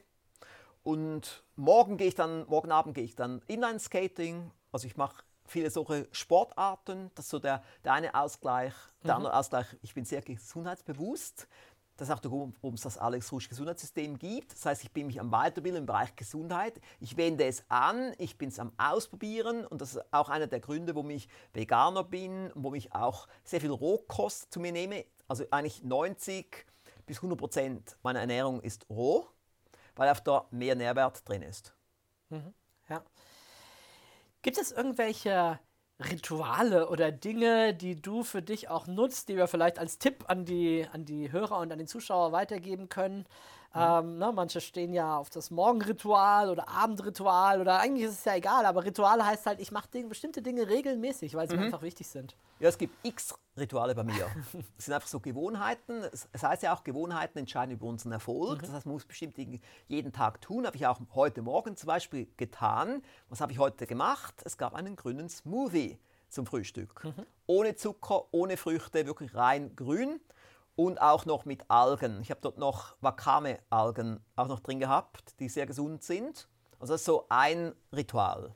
Und morgen gehe ich dann, morgen Abend gehe ich dann Inline-Skating. Also ich mache viele solche Sportarten. Das ist so der, der eine Ausgleich. Der andere Ausgleich, ich bin sehr gesundheitsbewusst. Das ist auch der Grund, warum es das Alex Rouge Gesundheitssystem gibt. Das heißt, ich bin mich am Weiterbilden im Bereich Gesundheit. Ich wende es an, ich bin es am Ausprobieren und das ist auch einer der Gründe, warum ich Veganer bin und warum ich auch sehr viel Rohkost zu mir nehme. Also eigentlich 90 bis 100 Prozent meiner Ernährung ist roh, weil auf da mehr Nährwert drin ist. Ja. Gibt es irgendwelche Rituale oder Dinge, die du für dich auch nutzt, die wir vielleicht als Tipp an die, an die Hörer und an die Zuschauer weitergeben können? Ähm, ne, manche stehen ja auf das Morgenritual oder Abendritual oder eigentlich ist es ja egal, aber Ritual heißt halt, ich mache bestimmte Dinge regelmäßig, weil sie mir einfach wichtig sind. Ja, es gibt x Rituale bei mir. Es sind einfach so Gewohnheiten. Es heißt ja auch, Gewohnheiten entscheiden über unseren Erfolg. Das heißt, man muss bestimmte Dinge jeden Tag tun. Habe ich auch heute Morgen zum Beispiel getan. Was habe ich heute gemacht? Es gab einen grünen Smoothie zum Frühstück. Ohne Zucker, ohne Früchte, wirklich rein grün. Und auch noch mit Algen. Ich habe dort noch Wakame-Algen auch noch drin gehabt, die sehr gesund sind. Also das ist so ein Ritual.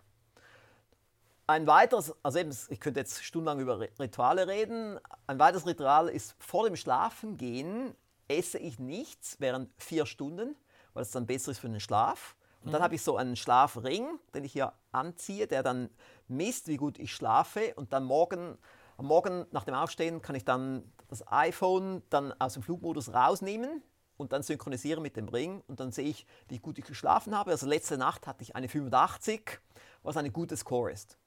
Ein weiteres, also eben, ich könnte jetzt stundenlang über Ri- Rituale reden. Ein weiteres Ritual ist vor dem Schlafengehen esse ich nichts während vier Stunden, weil es dann besser ist für den Schlaf. Und dann habe ich so einen Schlafring, den ich hier anziehe, der dann misst, wie gut ich schlafe. Und dann morgen, am Morgen nach dem Aufstehen kann ich dann das iPhone dann aus dem Flugmodus rausnehmen und dann synchronisieren mit dem Ring. Und dann sehe ich, wie gut ich geschlafen habe. Also letzte Nacht hatte ich eine 85, was ein gutes Score ist.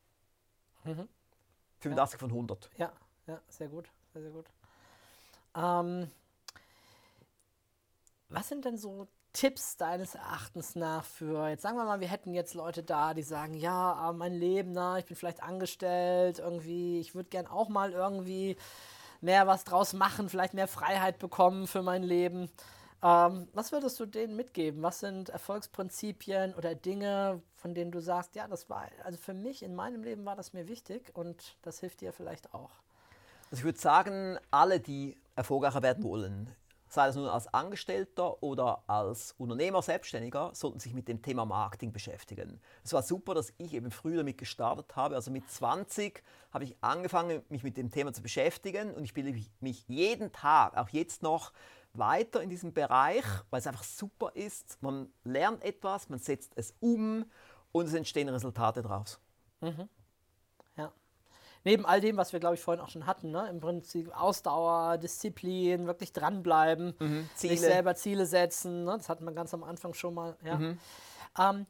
85 von 100. Ja, ja, sehr gut, sehr, sehr gut. Ähm, was sind denn so Tipps deines Erachtens nach für, jetzt sagen wir mal, wir hätten jetzt Leute da, die sagen, ja, aber mein Leben, na, ich bin vielleicht angestellt, irgendwie, ich würde gern auch mal irgendwie mehr was draus machen, vielleicht mehr Freiheit bekommen für mein Leben. Ähm, was würdest du denen mitgeben? Was sind Erfolgsprinzipien oder Dinge, von denen du sagst, ja, das war, also für mich in meinem Leben war das mir wichtig und das hilft dir vielleicht auch? Also ich würde sagen, alle, die erfolgreicher werden wollen, sei es nun als Angestellter oder als Unternehmer, Selbstständiger, sollten sich mit dem Thema Marketing beschäftigen. Es war super, dass ich eben früh damit gestartet habe. Also mit 20 habe ich angefangen, mich mit dem Thema zu beschäftigen und ich bilde mich jeden Tag, auch jetzt noch, weiter in diesem Bereich, weil es einfach super ist. Man lernt etwas, man setzt es um und es entstehen Resultate daraus. Ja. Neben all dem, was wir, glaube ich, vorhin auch schon hatten, ne? im Prinzip Ausdauer, Disziplin, wirklich dranbleiben, Ziele. sich selber Ziele setzen, ne? das hatten wir ganz am Anfang schon mal. Ja. Ähm,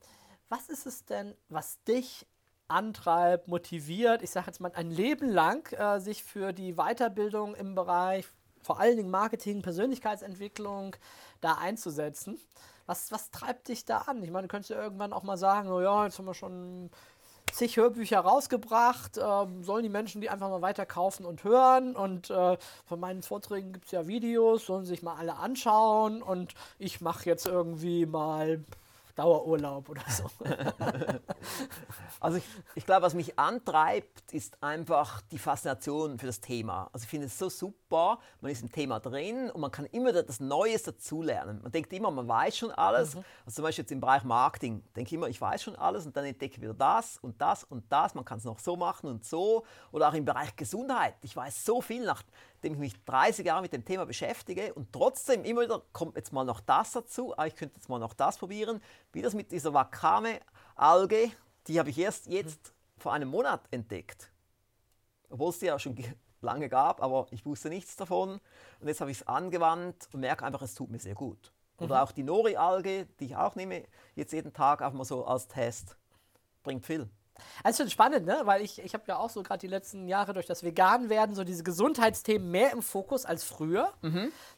was ist es denn, was dich antreibt, motiviert, ich sage jetzt mal ein Leben lang, äh, sich für die Weiterbildung im Bereich vor allen Dingen Marketing, Persönlichkeitsentwicklung da einzusetzen? Was, was treibt dich da an? Ich meine, du könntest ja irgendwann auch mal sagen, oh ja, jetzt haben wir schon zig Hörbücher rausgebracht, ähm, sollen die Menschen die einfach mal weiter kaufen und hören. Und äh, von meinen Vorträgen gibt es ja Videos, sollen sich mal alle anschauen. Und ich mache jetzt irgendwie mal Dauerurlaub oder so. Also ich, ich glaube, was mich antreibt, ist einfach die Faszination für das Thema. Also ich finde es so super, man ist im Thema drin und man kann immer das Neues dazulernen. Man denkt immer, man weiß schon alles. Also zum Beispiel jetzt im Bereich Marketing, denke ich immer, ich weiß schon alles und dann entdecke ich wieder das und das und das. Man kann es noch so machen und so. Oder auch im Bereich Gesundheit. Ich weiß so viel, nachdem ich mich 30 Jahre mit dem Thema beschäftige und trotzdem immer wieder kommt jetzt mal noch das dazu. Ah, ich könnte jetzt mal noch das probieren. Wie das mit dieser Wakame-Alge, die habe ich erst jetzt vor einem Monat entdeckt. Obwohl es die ja schon ge- lange gab, aber ich wusste nichts davon. Und jetzt habe ich es angewandt und merke einfach, es tut mir sehr gut. Oder auch die Nori-Alge, die ich auch nehme, jetzt jeden Tag auch mal so als Test. Bringt viel. Also schon spannend, ne? Weil ich, ich habe ja auch so gerade die letzten Jahre durch das Vegan-Werden so diese Gesundheitsthemen mehr im Fokus als früher.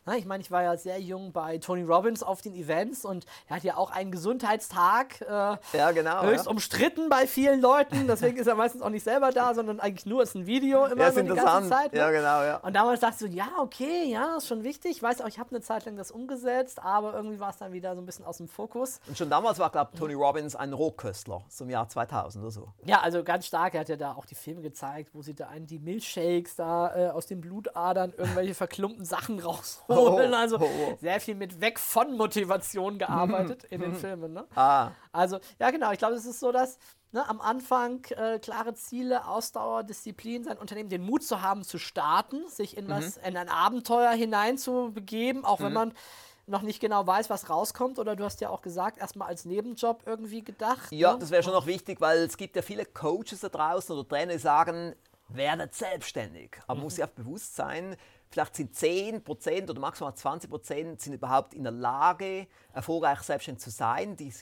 Na, ich meine, ich war ja sehr jung bei Tony Robbins auf den Events und er hat ja auch einen Gesundheitstag. Äh, Ja, genau, Höchst ja. umstritten bei vielen Leuten. Deswegen ist er meistens auch nicht selber da, sondern eigentlich nur ist ein Video immer Ja, so die ganze. Zeit. Ne? Ja, genau, ja. Und damals dachte ich so, ja, okay, ja, ist schon wichtig. Ich weiß auch, ich habe eine Zeit lang das umgesetzt, aber irgendwie war es dann wieder so ein bisschen aus dem Fokus. Und schon damals war, glaube ich, Tony Robbins ein Rohköstler, so im Jahr 2000 oder so. Ja, also ganz stark. Er hat ja da auch die Filme gezeigt, wo sie da einen die Milchshakes da äh, aus den Blutadern irgendwelche verklumpten Sachen rausholen. Oh, also oh, oh. sehr viel mit weg von Motivation gearbeitet in den Filmen. Ne? Ah, Also, ja, genau. Ich glaube, es ist so, dass ne, am Anfang äh, klare Ziele, Ausdauer, Disziplin, sein Unternehmen, den Mut zu haben, zu starten, sich in, was, in ein Abenteuer hineinzubegeben, auch wenn man noch nicht genau weiß, was rauskommt. Oder du hast ja auch gesagt, erstmal als Nebenjob irgendwie gedacht. Ja, ne? das wäre schon noch wichtig, weil es gibt ja viele Coaches da draußen oder Trainer, die sagen, werdet selbstständig. Aber man muss sich auch bewusst sein, vielleicht sind 10% oder maximal 20% sind überhaupt in der Lage, erfolgreich selbstständig zu sein. Die,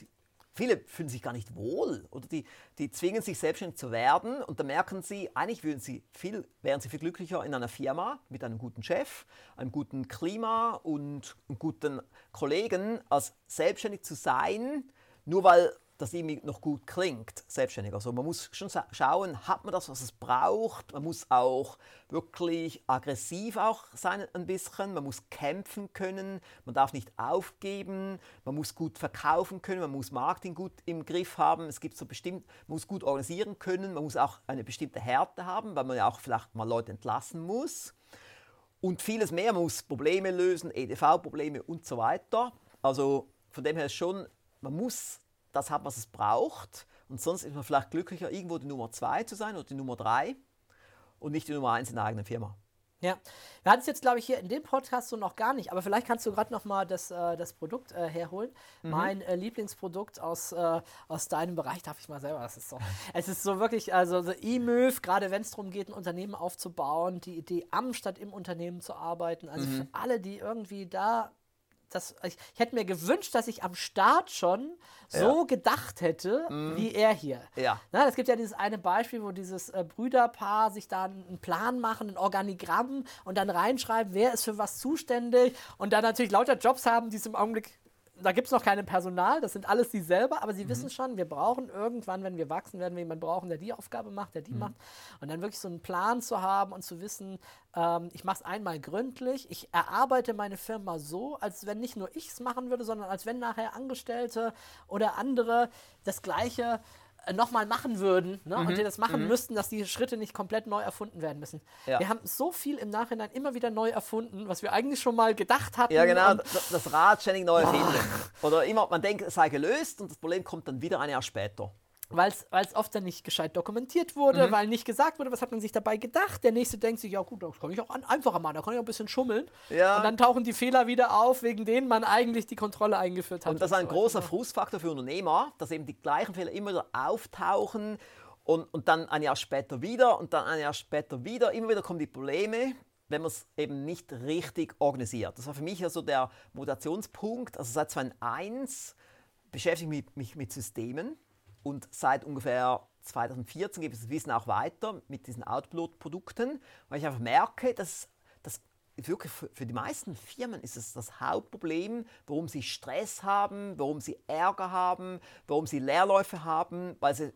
viele fühlen sich gar nicht wohl oder die, die zwingen sich selbstständig zu werden und dann merken sie, eigentlich würden sie viel, wären sie viel glücklicher in einer Firma mit einem guten Chef, einem guten Klima und guten Kollegen, als selbstständig zu sein, nur weil das irgendwie noch gut klingt, selbstständig. Also man muss schon schauen, hat man das, was es braucht. Man muss auch wirklich aggressiv auch sein ein bisschen. Man muss kämpfen können. Man darf nicht aufgeben. Man muss gut verkaufen können. Man muss Marketing gut im Griff haben. Es gibt so bestimmt, man muss gut organisieren können. Man muss auch eine bestimmte Härte haben, weil man ja auch vielleicht mal Leute entlassen muss und vieles mehr. Man muss Probleme lösen, EDV-Probleme und so weiter. Also von dem her schon, man muss das haben, was es braucht. Und sonst ist man vielleicht glücklicher, irgendwo die Nummer zwei zu sein oder die Nummer drei und nicht die Nummer eins in der eigenen Firma. Ja, wir hatten es jetzt, glaube ich, hier in dem Podcast so noch gar nicht, aber vielleicht kannst du gerade noch mal das, äh, das Produkt äh, herholen. Mhm. Mein äh, Lieblingsprodukt aus, äh, aus deinem Bereich, darf ich mal selber, das ist so. es ist so wirklich, also so E-Move, gerade wenn es darum geht, ein Unternehmen aufzubauen, die Idee am statt im Unternehmen zu arbeiten. Also Mhm. für alle, die irgendwie da das, ich, ich hätte mir gewünscht, dass ich am Start schon so gedacht hätte, wie er hier. Mhm. Ja. Na, es gibt ja dieses eine Beispiel, wo dieses äh, Brüderpaar sich da einen Plan machen, ein Organigramm und dann reinschreiben, wer ist für was zuständig und dann natürlich lauter Jobs haben, die es im Augenblick, da gibt es noch kein Personal, das sind alles sie selber, aber sie wissen schon, wir brauchen irgendwann, wenn wir wachsen, werden wir jemanden brauchen, der die Aufgabe macht, der die macht. Und dann wirklich so einen Plan zu haben und zu wissen, ähm, ich mache es einmal gründlich, ich erarbeite meine Firma so, als wenn nicht nur ich es machen würde, sondern als wenn nachher Angestellte oder andere das Gleiche nochmal machen würden ne? und die das machen müssten, dass die Schritte nicht komplett neu erfunden werden müssen. Ja. Wir haben so viel im Nachhinein immer wieder neu erfunden, was wir eigentlich schon mal gedacht hatten. Ja, genau, das, das Rad ständig neu erfinden. Oder immer, man denkt, es sei gelöst und das Problem kommt dann wieder ein Jahr später. Weil es oft dann nicht gescheit dokumentiert wurde, weil nicht gesagt wurde, was hat man sich dabei gedacht. Der nächste denkt sich, ja gut, das kann ich auch an, einfacher machen, da kann ich auch ein bisschen schummeln. Ja. Und dann tauchen die Fehler wieder auf, wegen denen man eigentlich die Kontrolle eingeführt hat. Und das ist ein so großer Frustfaktor für Unternehmer, dass eben die gleichen Fehler immer wieder auftauchen und, und dann ein Jahr später wieder und dann ein Jahr später wieder. Immer wieder kommen die Probleme, wenn man es eben nicht richtig organisiert. Das war für mich ja so der Motivationspunkt. Also seit 2001 beschäftige ich mich mit Systemen und seit ungefähr 2014 gebe ich das Wissen auch weiter mit diesen Output-Produkten, weil ich einfach merke, dass das wirklich für, die meisten Firmen ist es das Hauptproblem, warum sie Stress haben, warum sie Ärger haben, warum sie Leerläufe haben, weil sie,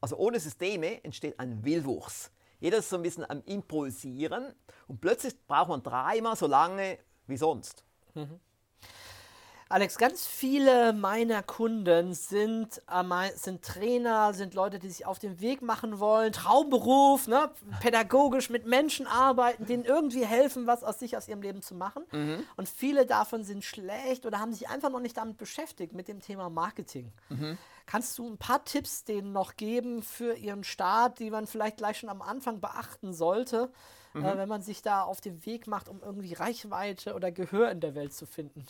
also ohne Systeme entsteht ein Wildwuchs. Jeder ist so ein bisschen am Improvisieren und plötzlich braucht man dreimal so lange wie sonst. Alex, ganz viele meiner Kunden sind, äh, sind Trainer, sind Leute, die sich auf den Weg machen wollen, Traumberuf, ne? pädagogisch mit Menschen arbeiten, denen irgendwie helfen, was aus sich aus ihrem Leben zu machen. Und viele davon sind schlecht oder haben sich einfach noch nicht damit beschäftigt, mit dem Thema Marketing. Kannst du ein paar Tipps denen noch geben für ihren Start, die man vielleicht gleich schon am Anfang beachten sollte, äh, wenn man sich da auf den Weg macht, um irgendwie Reichweite oder Gehör in der Welt zu finden?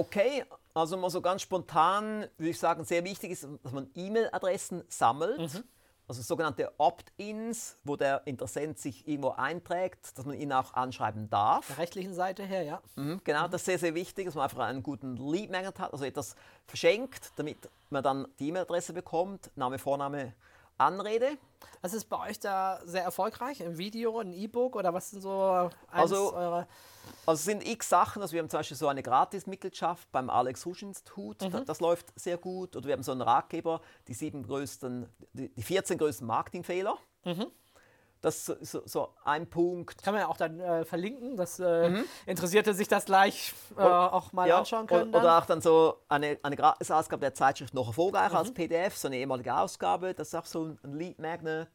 Okay, also mal so ganz spontan würde ich sagen, sehr wichtig ist, dass man E-Mail-Adressen sammelt. Also sogenannte Opt-ins, wo der Interessent sich irgendwo einträgt, dass man ihn auch anschreiben darf. der rechtlichen Seite her, ja. Mhm, genau, das ist sehr, sehr wichtig, dass man einfach einen guten Lead Magnet hat, also etwas verschenkt, damit man dann die E-Mail-Adresse bekommt, Name, Vorname, Anrede. Was ist bei euch da sehr erfolgreich? Ein Video, ein E-Book oder was sind so Also- eurer... Also es sind x Sachen, also wir haben zum Beispiel so eine Gratis-Mitgliedschaft beim Alex Husch Institut, Mhm. das, das läuft sehr gut. Oder wir haben so einen Ratgeber, die sieben größten, die, die 14 größten Marketingfehler. Mhm. Das ist so, so, ein Punkt. Kann man ja auch dann äh, verlinken, dass äh, Interessierte sich das gleich äh, auch mal Mhm. Ja, anschauen können. oder, oder auch dann so eine, eine Gratisausgabe der Zeitschrift noch erfolgreicher Mhm. als PDF, so eine ehemalige Ausgabe, das ist auch so ein Lead Magnet.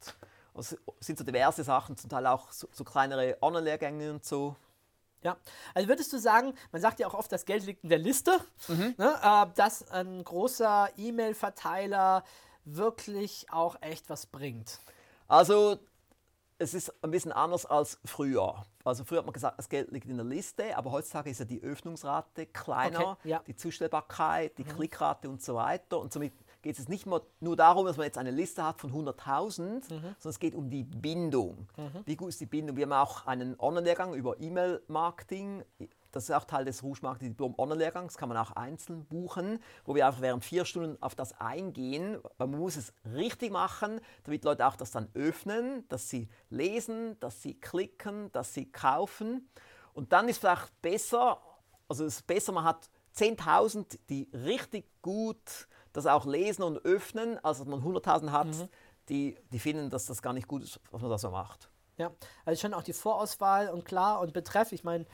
Es sind so diverse Sachen, zum Teil auch so, so kleinere Online-Lehrgänge und so. Ja, also würdest du sagen, man sagt ja auch oft, das Geld liegt in der Liste, Mhm. ne, äh, dass ein großer E-Mail-Verteiler wirklich auch echt was bringt. Also, es ist ein bisschen anders als früher. Also früher hat man gesagt, das Geld liegt in der Liste, aber heutzutage ist ja die Öffnungsrate kleiner, Okay, ja. die Zustellbarkeit, die Klickrate und so weiter. Und somit geht es nicht mehr nur darum, dass man jetzt eine Liste hat von 100.000, sondern es geht um die Bindung. Wie gut ist die Bindung? Wir haben auch einen Online-Lehrgang über E-Mail-Marketing. Das ist auch Teil des Rouge Marketing Diplom Online-Lehrgangs, kann man auch einzeln buchen, wo wir einfach während vier Stunden auf das eingehen. Man muss es richtig machen, damit Leute auch das dann öffnen, dass sie lesen, dass sie klicken, dass sie kaufen. Und dann ist vielleicht besser, also es ist besser, man hat 10.000, die richtig gut das auch lesen und öffnen, als dass man 100.000 hat, die, die finden, dass das gar nicht gut ist, was man da so macht. Ja, also schon auch die Vorauswahl und klar und Betreff, ich meine,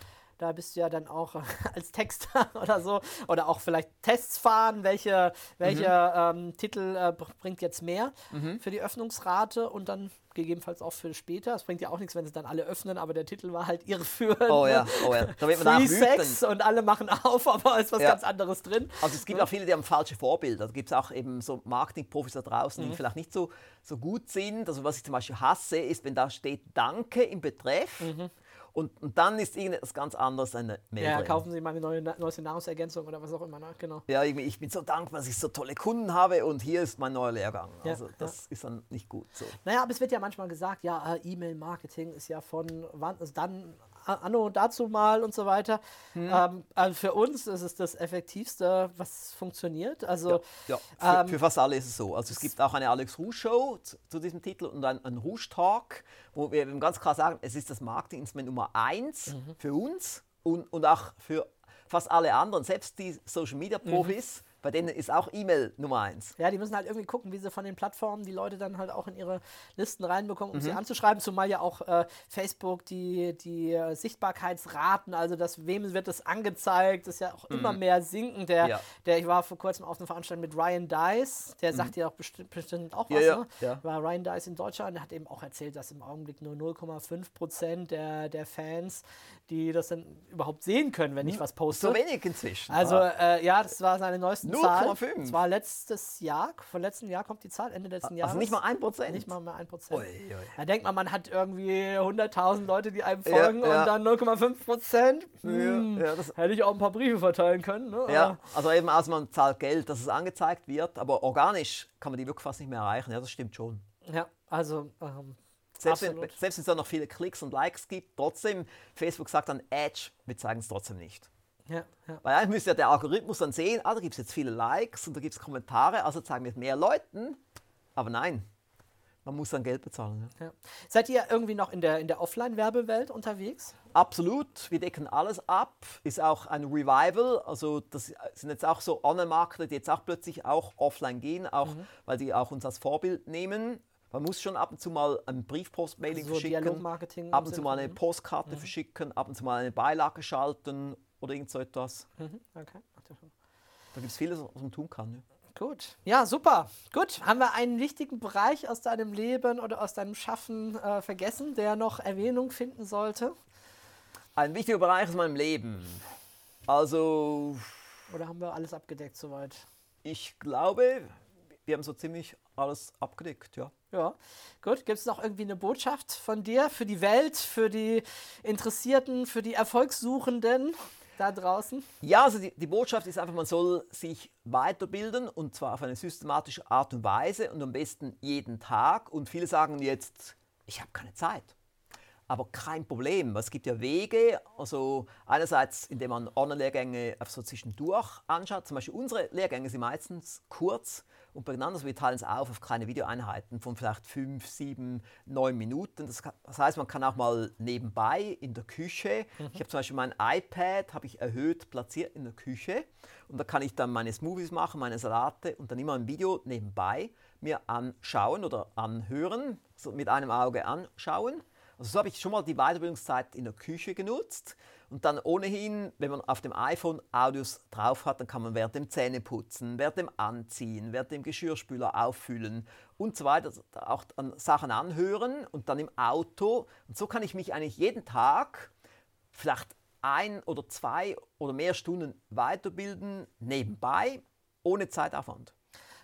da bist du ja dann auch als Texter oder so oder auch vielleicht Tests fahren, welche, welche ähm, Titel äh, br- bringt jetzt mehr für die Öffnungsrate und dann gegebenenfalls auch für später. Es bringt ja auch nichts, wenn sie dann alle öffnen, aber der Titel war halt irreführend. Oh ne? ja, oh ja. Da wird man Free. Sex und alle machen auf, aber ist was Ja. ganz anderes drin. Also es gibt auch viele, die haben falsche Vorbilder. Da gibt es auch eben so Marketingprofis da draußen, Mhm. die vielleicht nicht so, so gut sind. Also was ich zum Beispiel hasse, ist, wenn da steht Danke im Betreff und, und dann ist irgendetwas ganz anderes eine Mail. Ja, drin. kaufen Sie mal eine neue, neueste Nahrungsergänzung oder was auch immer. Ne? Genau. Ja, irgendwie, ich bin so dankbar, dass ich so tolle Kunden habe und hier ist mein neuer Lehrgang. Ja, Also das ist dann nicht gut so. Naja, aber es wird ja manchmal gesagt, ja, äh, E-Mail-Marketing ist ja von wann ist dann anno dazu mal und so weiter. Hm. Ähm, also für uns ist es das Effektivste, was funktioniert. Also Ja, für, ähm, für fast alle ist es so. Also es gibt auch eine Alex Rouge Show zu, zu diesem Titel und ein, ein Rouge Talk, wo wir eben ganz klar sagen, es ist das Marketinginstrument Nummer eins Mhm. für uns und, und auch für fast alle anderen, selbst die Social Media Profis, bei denen ist auch E-Mail Nummer eins. Ja, die müssen halt irgendwie gucken, wie sie von den Plattformen die Leute dann halt auch in ihre Listen reinbekommen, um Mhm. sie anzuschreiben. Zumal ja auch äh, Facebook die, die äh, Sichtbarkeitsraten, also das, wem wird das angezeigt, ist ja auch immer mehr sinken. Der, Mhm. Ja. der, ich war vor kurzem auf einer Veranstaltung mit Ryan Dice, der sagt ja auch bestimmt, bestimmt auch Mhm. Ja, was. ja, Ne? ja. War Ryan Dice in Deutschland, der hat eben auch erzählt, dass im Augenblick nur 0,5 Prozent der, der Fans, die das dann überhaupt sehen können, wenn ich was poste. So wenig inzwischen. Also äh, ja, das war seine neuesten Zahlen. 0,5. Das war letztes Jahr, von letztem Jahr kommt die Zahl, Ende letzten Jahres. also nicht mal ein Prozent. Nicht mal mehr ein Prozent. Da denkt man, man hat irgendwie 100.000 Leute, die einem Ja, folgen ja. und dann 0,5 Prozent. Hm, ja, hätte ich auch ein paar Briefe verteilen können. Ne? Ja, also eben, also man zahlt Geld, dass es angezeigt wird, aber organisch kann man die wirklich fast nicht mehr erreichen. Ja, das stimmt schon. ja, also ähm, Selbst wenn, selbst wenn es da noch viele Klicks und Likes gibt, trotzdem, Facebook sagt dann Edge, wir zeigen es trotzdem nicht. Ja, ja. Weil eigentlich müsste ja der Algorithmus dann sehen, ah, da gibt es jetzt viele Likes und da gibt es Kommentare, also zeigen wir es mehr Leuten. Aber nein, man muss dann Geld bezahlen. Ja. Ja. Seid ihr irgendwie noch in der, in der Offline-Werbewelt unterwegs? Absolut, wir decken alles ab, ist auch ein Revival, also das sind jetzt auch so Online-Marketer, die jetzt auch plötzlich auch offline gehen, auch Mhm. weil die auch uns als Vorbild nehmen. Man muss schon ab und zu mal ein Briefpost-Mailing So verschicken, ab und zu mal eine Mhm. Postkarte verschicken, ab und zu mal eine Beilage schalten oder irgend so etwas. Mhm, okay. Da gibt es vieles, was man tun kann. Ja. Gut. Ja, super. Gut. Haben wir einen wichtigen Bereich aus deinem Leben oder aus deinem Schaffen äh, vergessen, der noch Erwähnung finden sollte? Ein wichtiger Bereich aus meinem Leben. Also, Oder haben wir alles abgedeckt soweit? ich glaube, wir haben so ziemlich alles abgedeckt, ja. Ja, gut. Gibt es noch irgendwie eine Botschaft von dir für die Welt, für die Interessierten, für die Erfolgssuchenden da draußen? Ja, also die, die Botschaft ist einfach, man soll sich weiterbilden und zwar auf eine systematische Art und Weise und am besten jeden Tag. Und viele sagen jetzt, ich habe keine Zeit. Aber kein Problem, es gibt ja Wege, also einerseits, indem man Online-Lehrgänge einfach so zwischendurch anschaut. Zum Beispiel unsere Lehrgänge sind meistens kurz und beieinander, also wir teilen es auf auf kleine Videoeinheiten von vielleicht fünf, sieben, neun Minuten. Das, kann- das heißt, man kann auch mal nebenbei in der Küche, ich habe zum Beispiel mein iPad, habe ich erhöht platziert in der Küche und da kann ich dann meine Smoothies machen, meine Salate und dann immer ein Video nebenbei mir anschauen oder anhören, so mit einem Auge anschauen. Also so habe ich schon mal die Weiterbildungszeit in der Küche genutzt und dann ohnehin, wenn man auf dem iPhone Audios drauf hat, dann kann man während dem Zähneputzen, während dem Anziehen, während dem Geschirrspüler auffüllen und so weiter auch an Sachen anhören und dann im Auto. Und so kann ich mich eigentlich jeden Tag vielleicht ein oder zwei oder mehr Stunden weiterbilden nebenbei, ohne Zeitaufwand.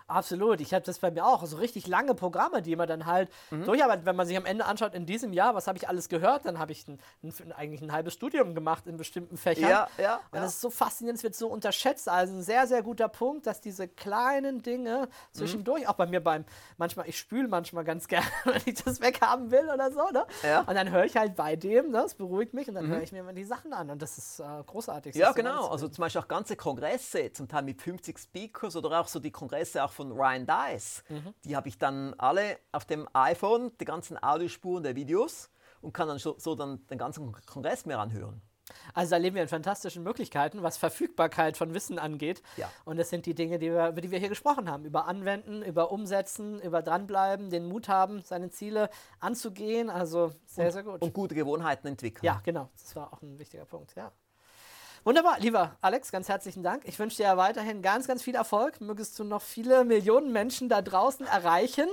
Absolut, ich habe das bei mir auch. So richtig lange Programme, die man dann halt Mhm. durcharbeitet. Wenn man sich am Ende anschaut, in diesem Jahr, was habe ich alles gehört, dann habe ich ein, ein, eigentlich ein halbes Studium gemacht in bestimmten Fächern. Ja, ja, Und ja. das ist so faszinierend, es wird so unterschätzt. Also ein sehr, sehr guter Punkt, dass diese kleinen Dinge zwischendurch, Mhm. auch bei mir beim, manchmal, ich spüle manchmal ganz gerne, wenn ich das weghaben will oder so, ne? Ja. Mhm. Und dann höre ich halt bei dem, ne? das beruhigt mich und dann höre ich mir immer die Sachen an und das ist äh, großartig. Ja, genau. Also zum Beispiel auch ganze Kongresse, zum Teil mit 50 Speakers oder auch so die Kongresse auch von Ryan Dice. Die habe ich dann alle auf dem iPhone, die ganzen Audiospuren der Videos und kann dann so, dann den ganzen Kongress mehr anhören. Also da leben wir in fantastischen Möglichkeiten, was Verfügbarkeit von Wissen angeht. Ja. Und das sind die Dinge, die wir, über die wir hier gesprochen haben. Über Anwenden, über Umsetzen, über dranbleiben, den Mut haben, seine Ziele anzugehen. Also sehr, sehr gut. Und gute Gewohnheiten entwickeln. ja, genau. Das war auch ein wichtiger Punkt, ja. Wunderbar, lieber Alex, ganz herzlichen Dank. Ich wünsche dir weiterhin ganz, ganz viel Erfolg. Mögest du noch viele Millionen Menschen da draußen erreichen,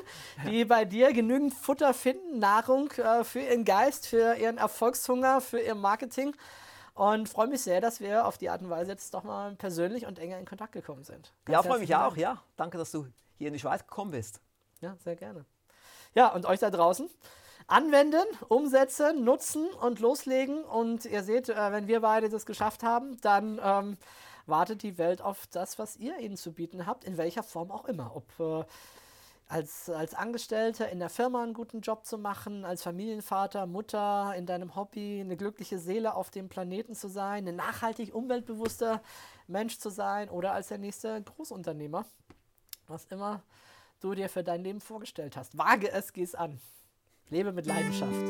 die bei dir genügend Futter finden, Nahrung äh, für ihren Geist, für ihren Erfolgshunger, für ihr Marketing. Und freue mich sehr, dass wir auf die Art und Weise jetzt doch mal persönlich und enger in Kontakt gekommen sind. Ganz Ja, freue mich herzlichen auch, Dank. ja. Danke, dass du hier in die Schweiz gekommen bist. Ja, sehr gerne. Ja, und euch da draußen anwenden, umsetzen, nutzen und loslegen. Und ihr seht, äh, wenn wir beide das geschafft haben, dann ähm, wartet die Welt auf das, was ihr ihnen zu bieten habt, in welcher Form auch immer. Ob äh, als, als Angestellter in der Firma einen guten Job zu machen, als Familienvater, Mutter, in deinem Hobby eine glückliche Seele auf dem Planeten zu sein, ein nachhaltig umweltbewusster Mensch zu sein oder als der nächste Großunternehmer. Was immer du dir für dein Leben vorgestellt hast. Wage es, geh es an. Lebe mit Leidenschaft.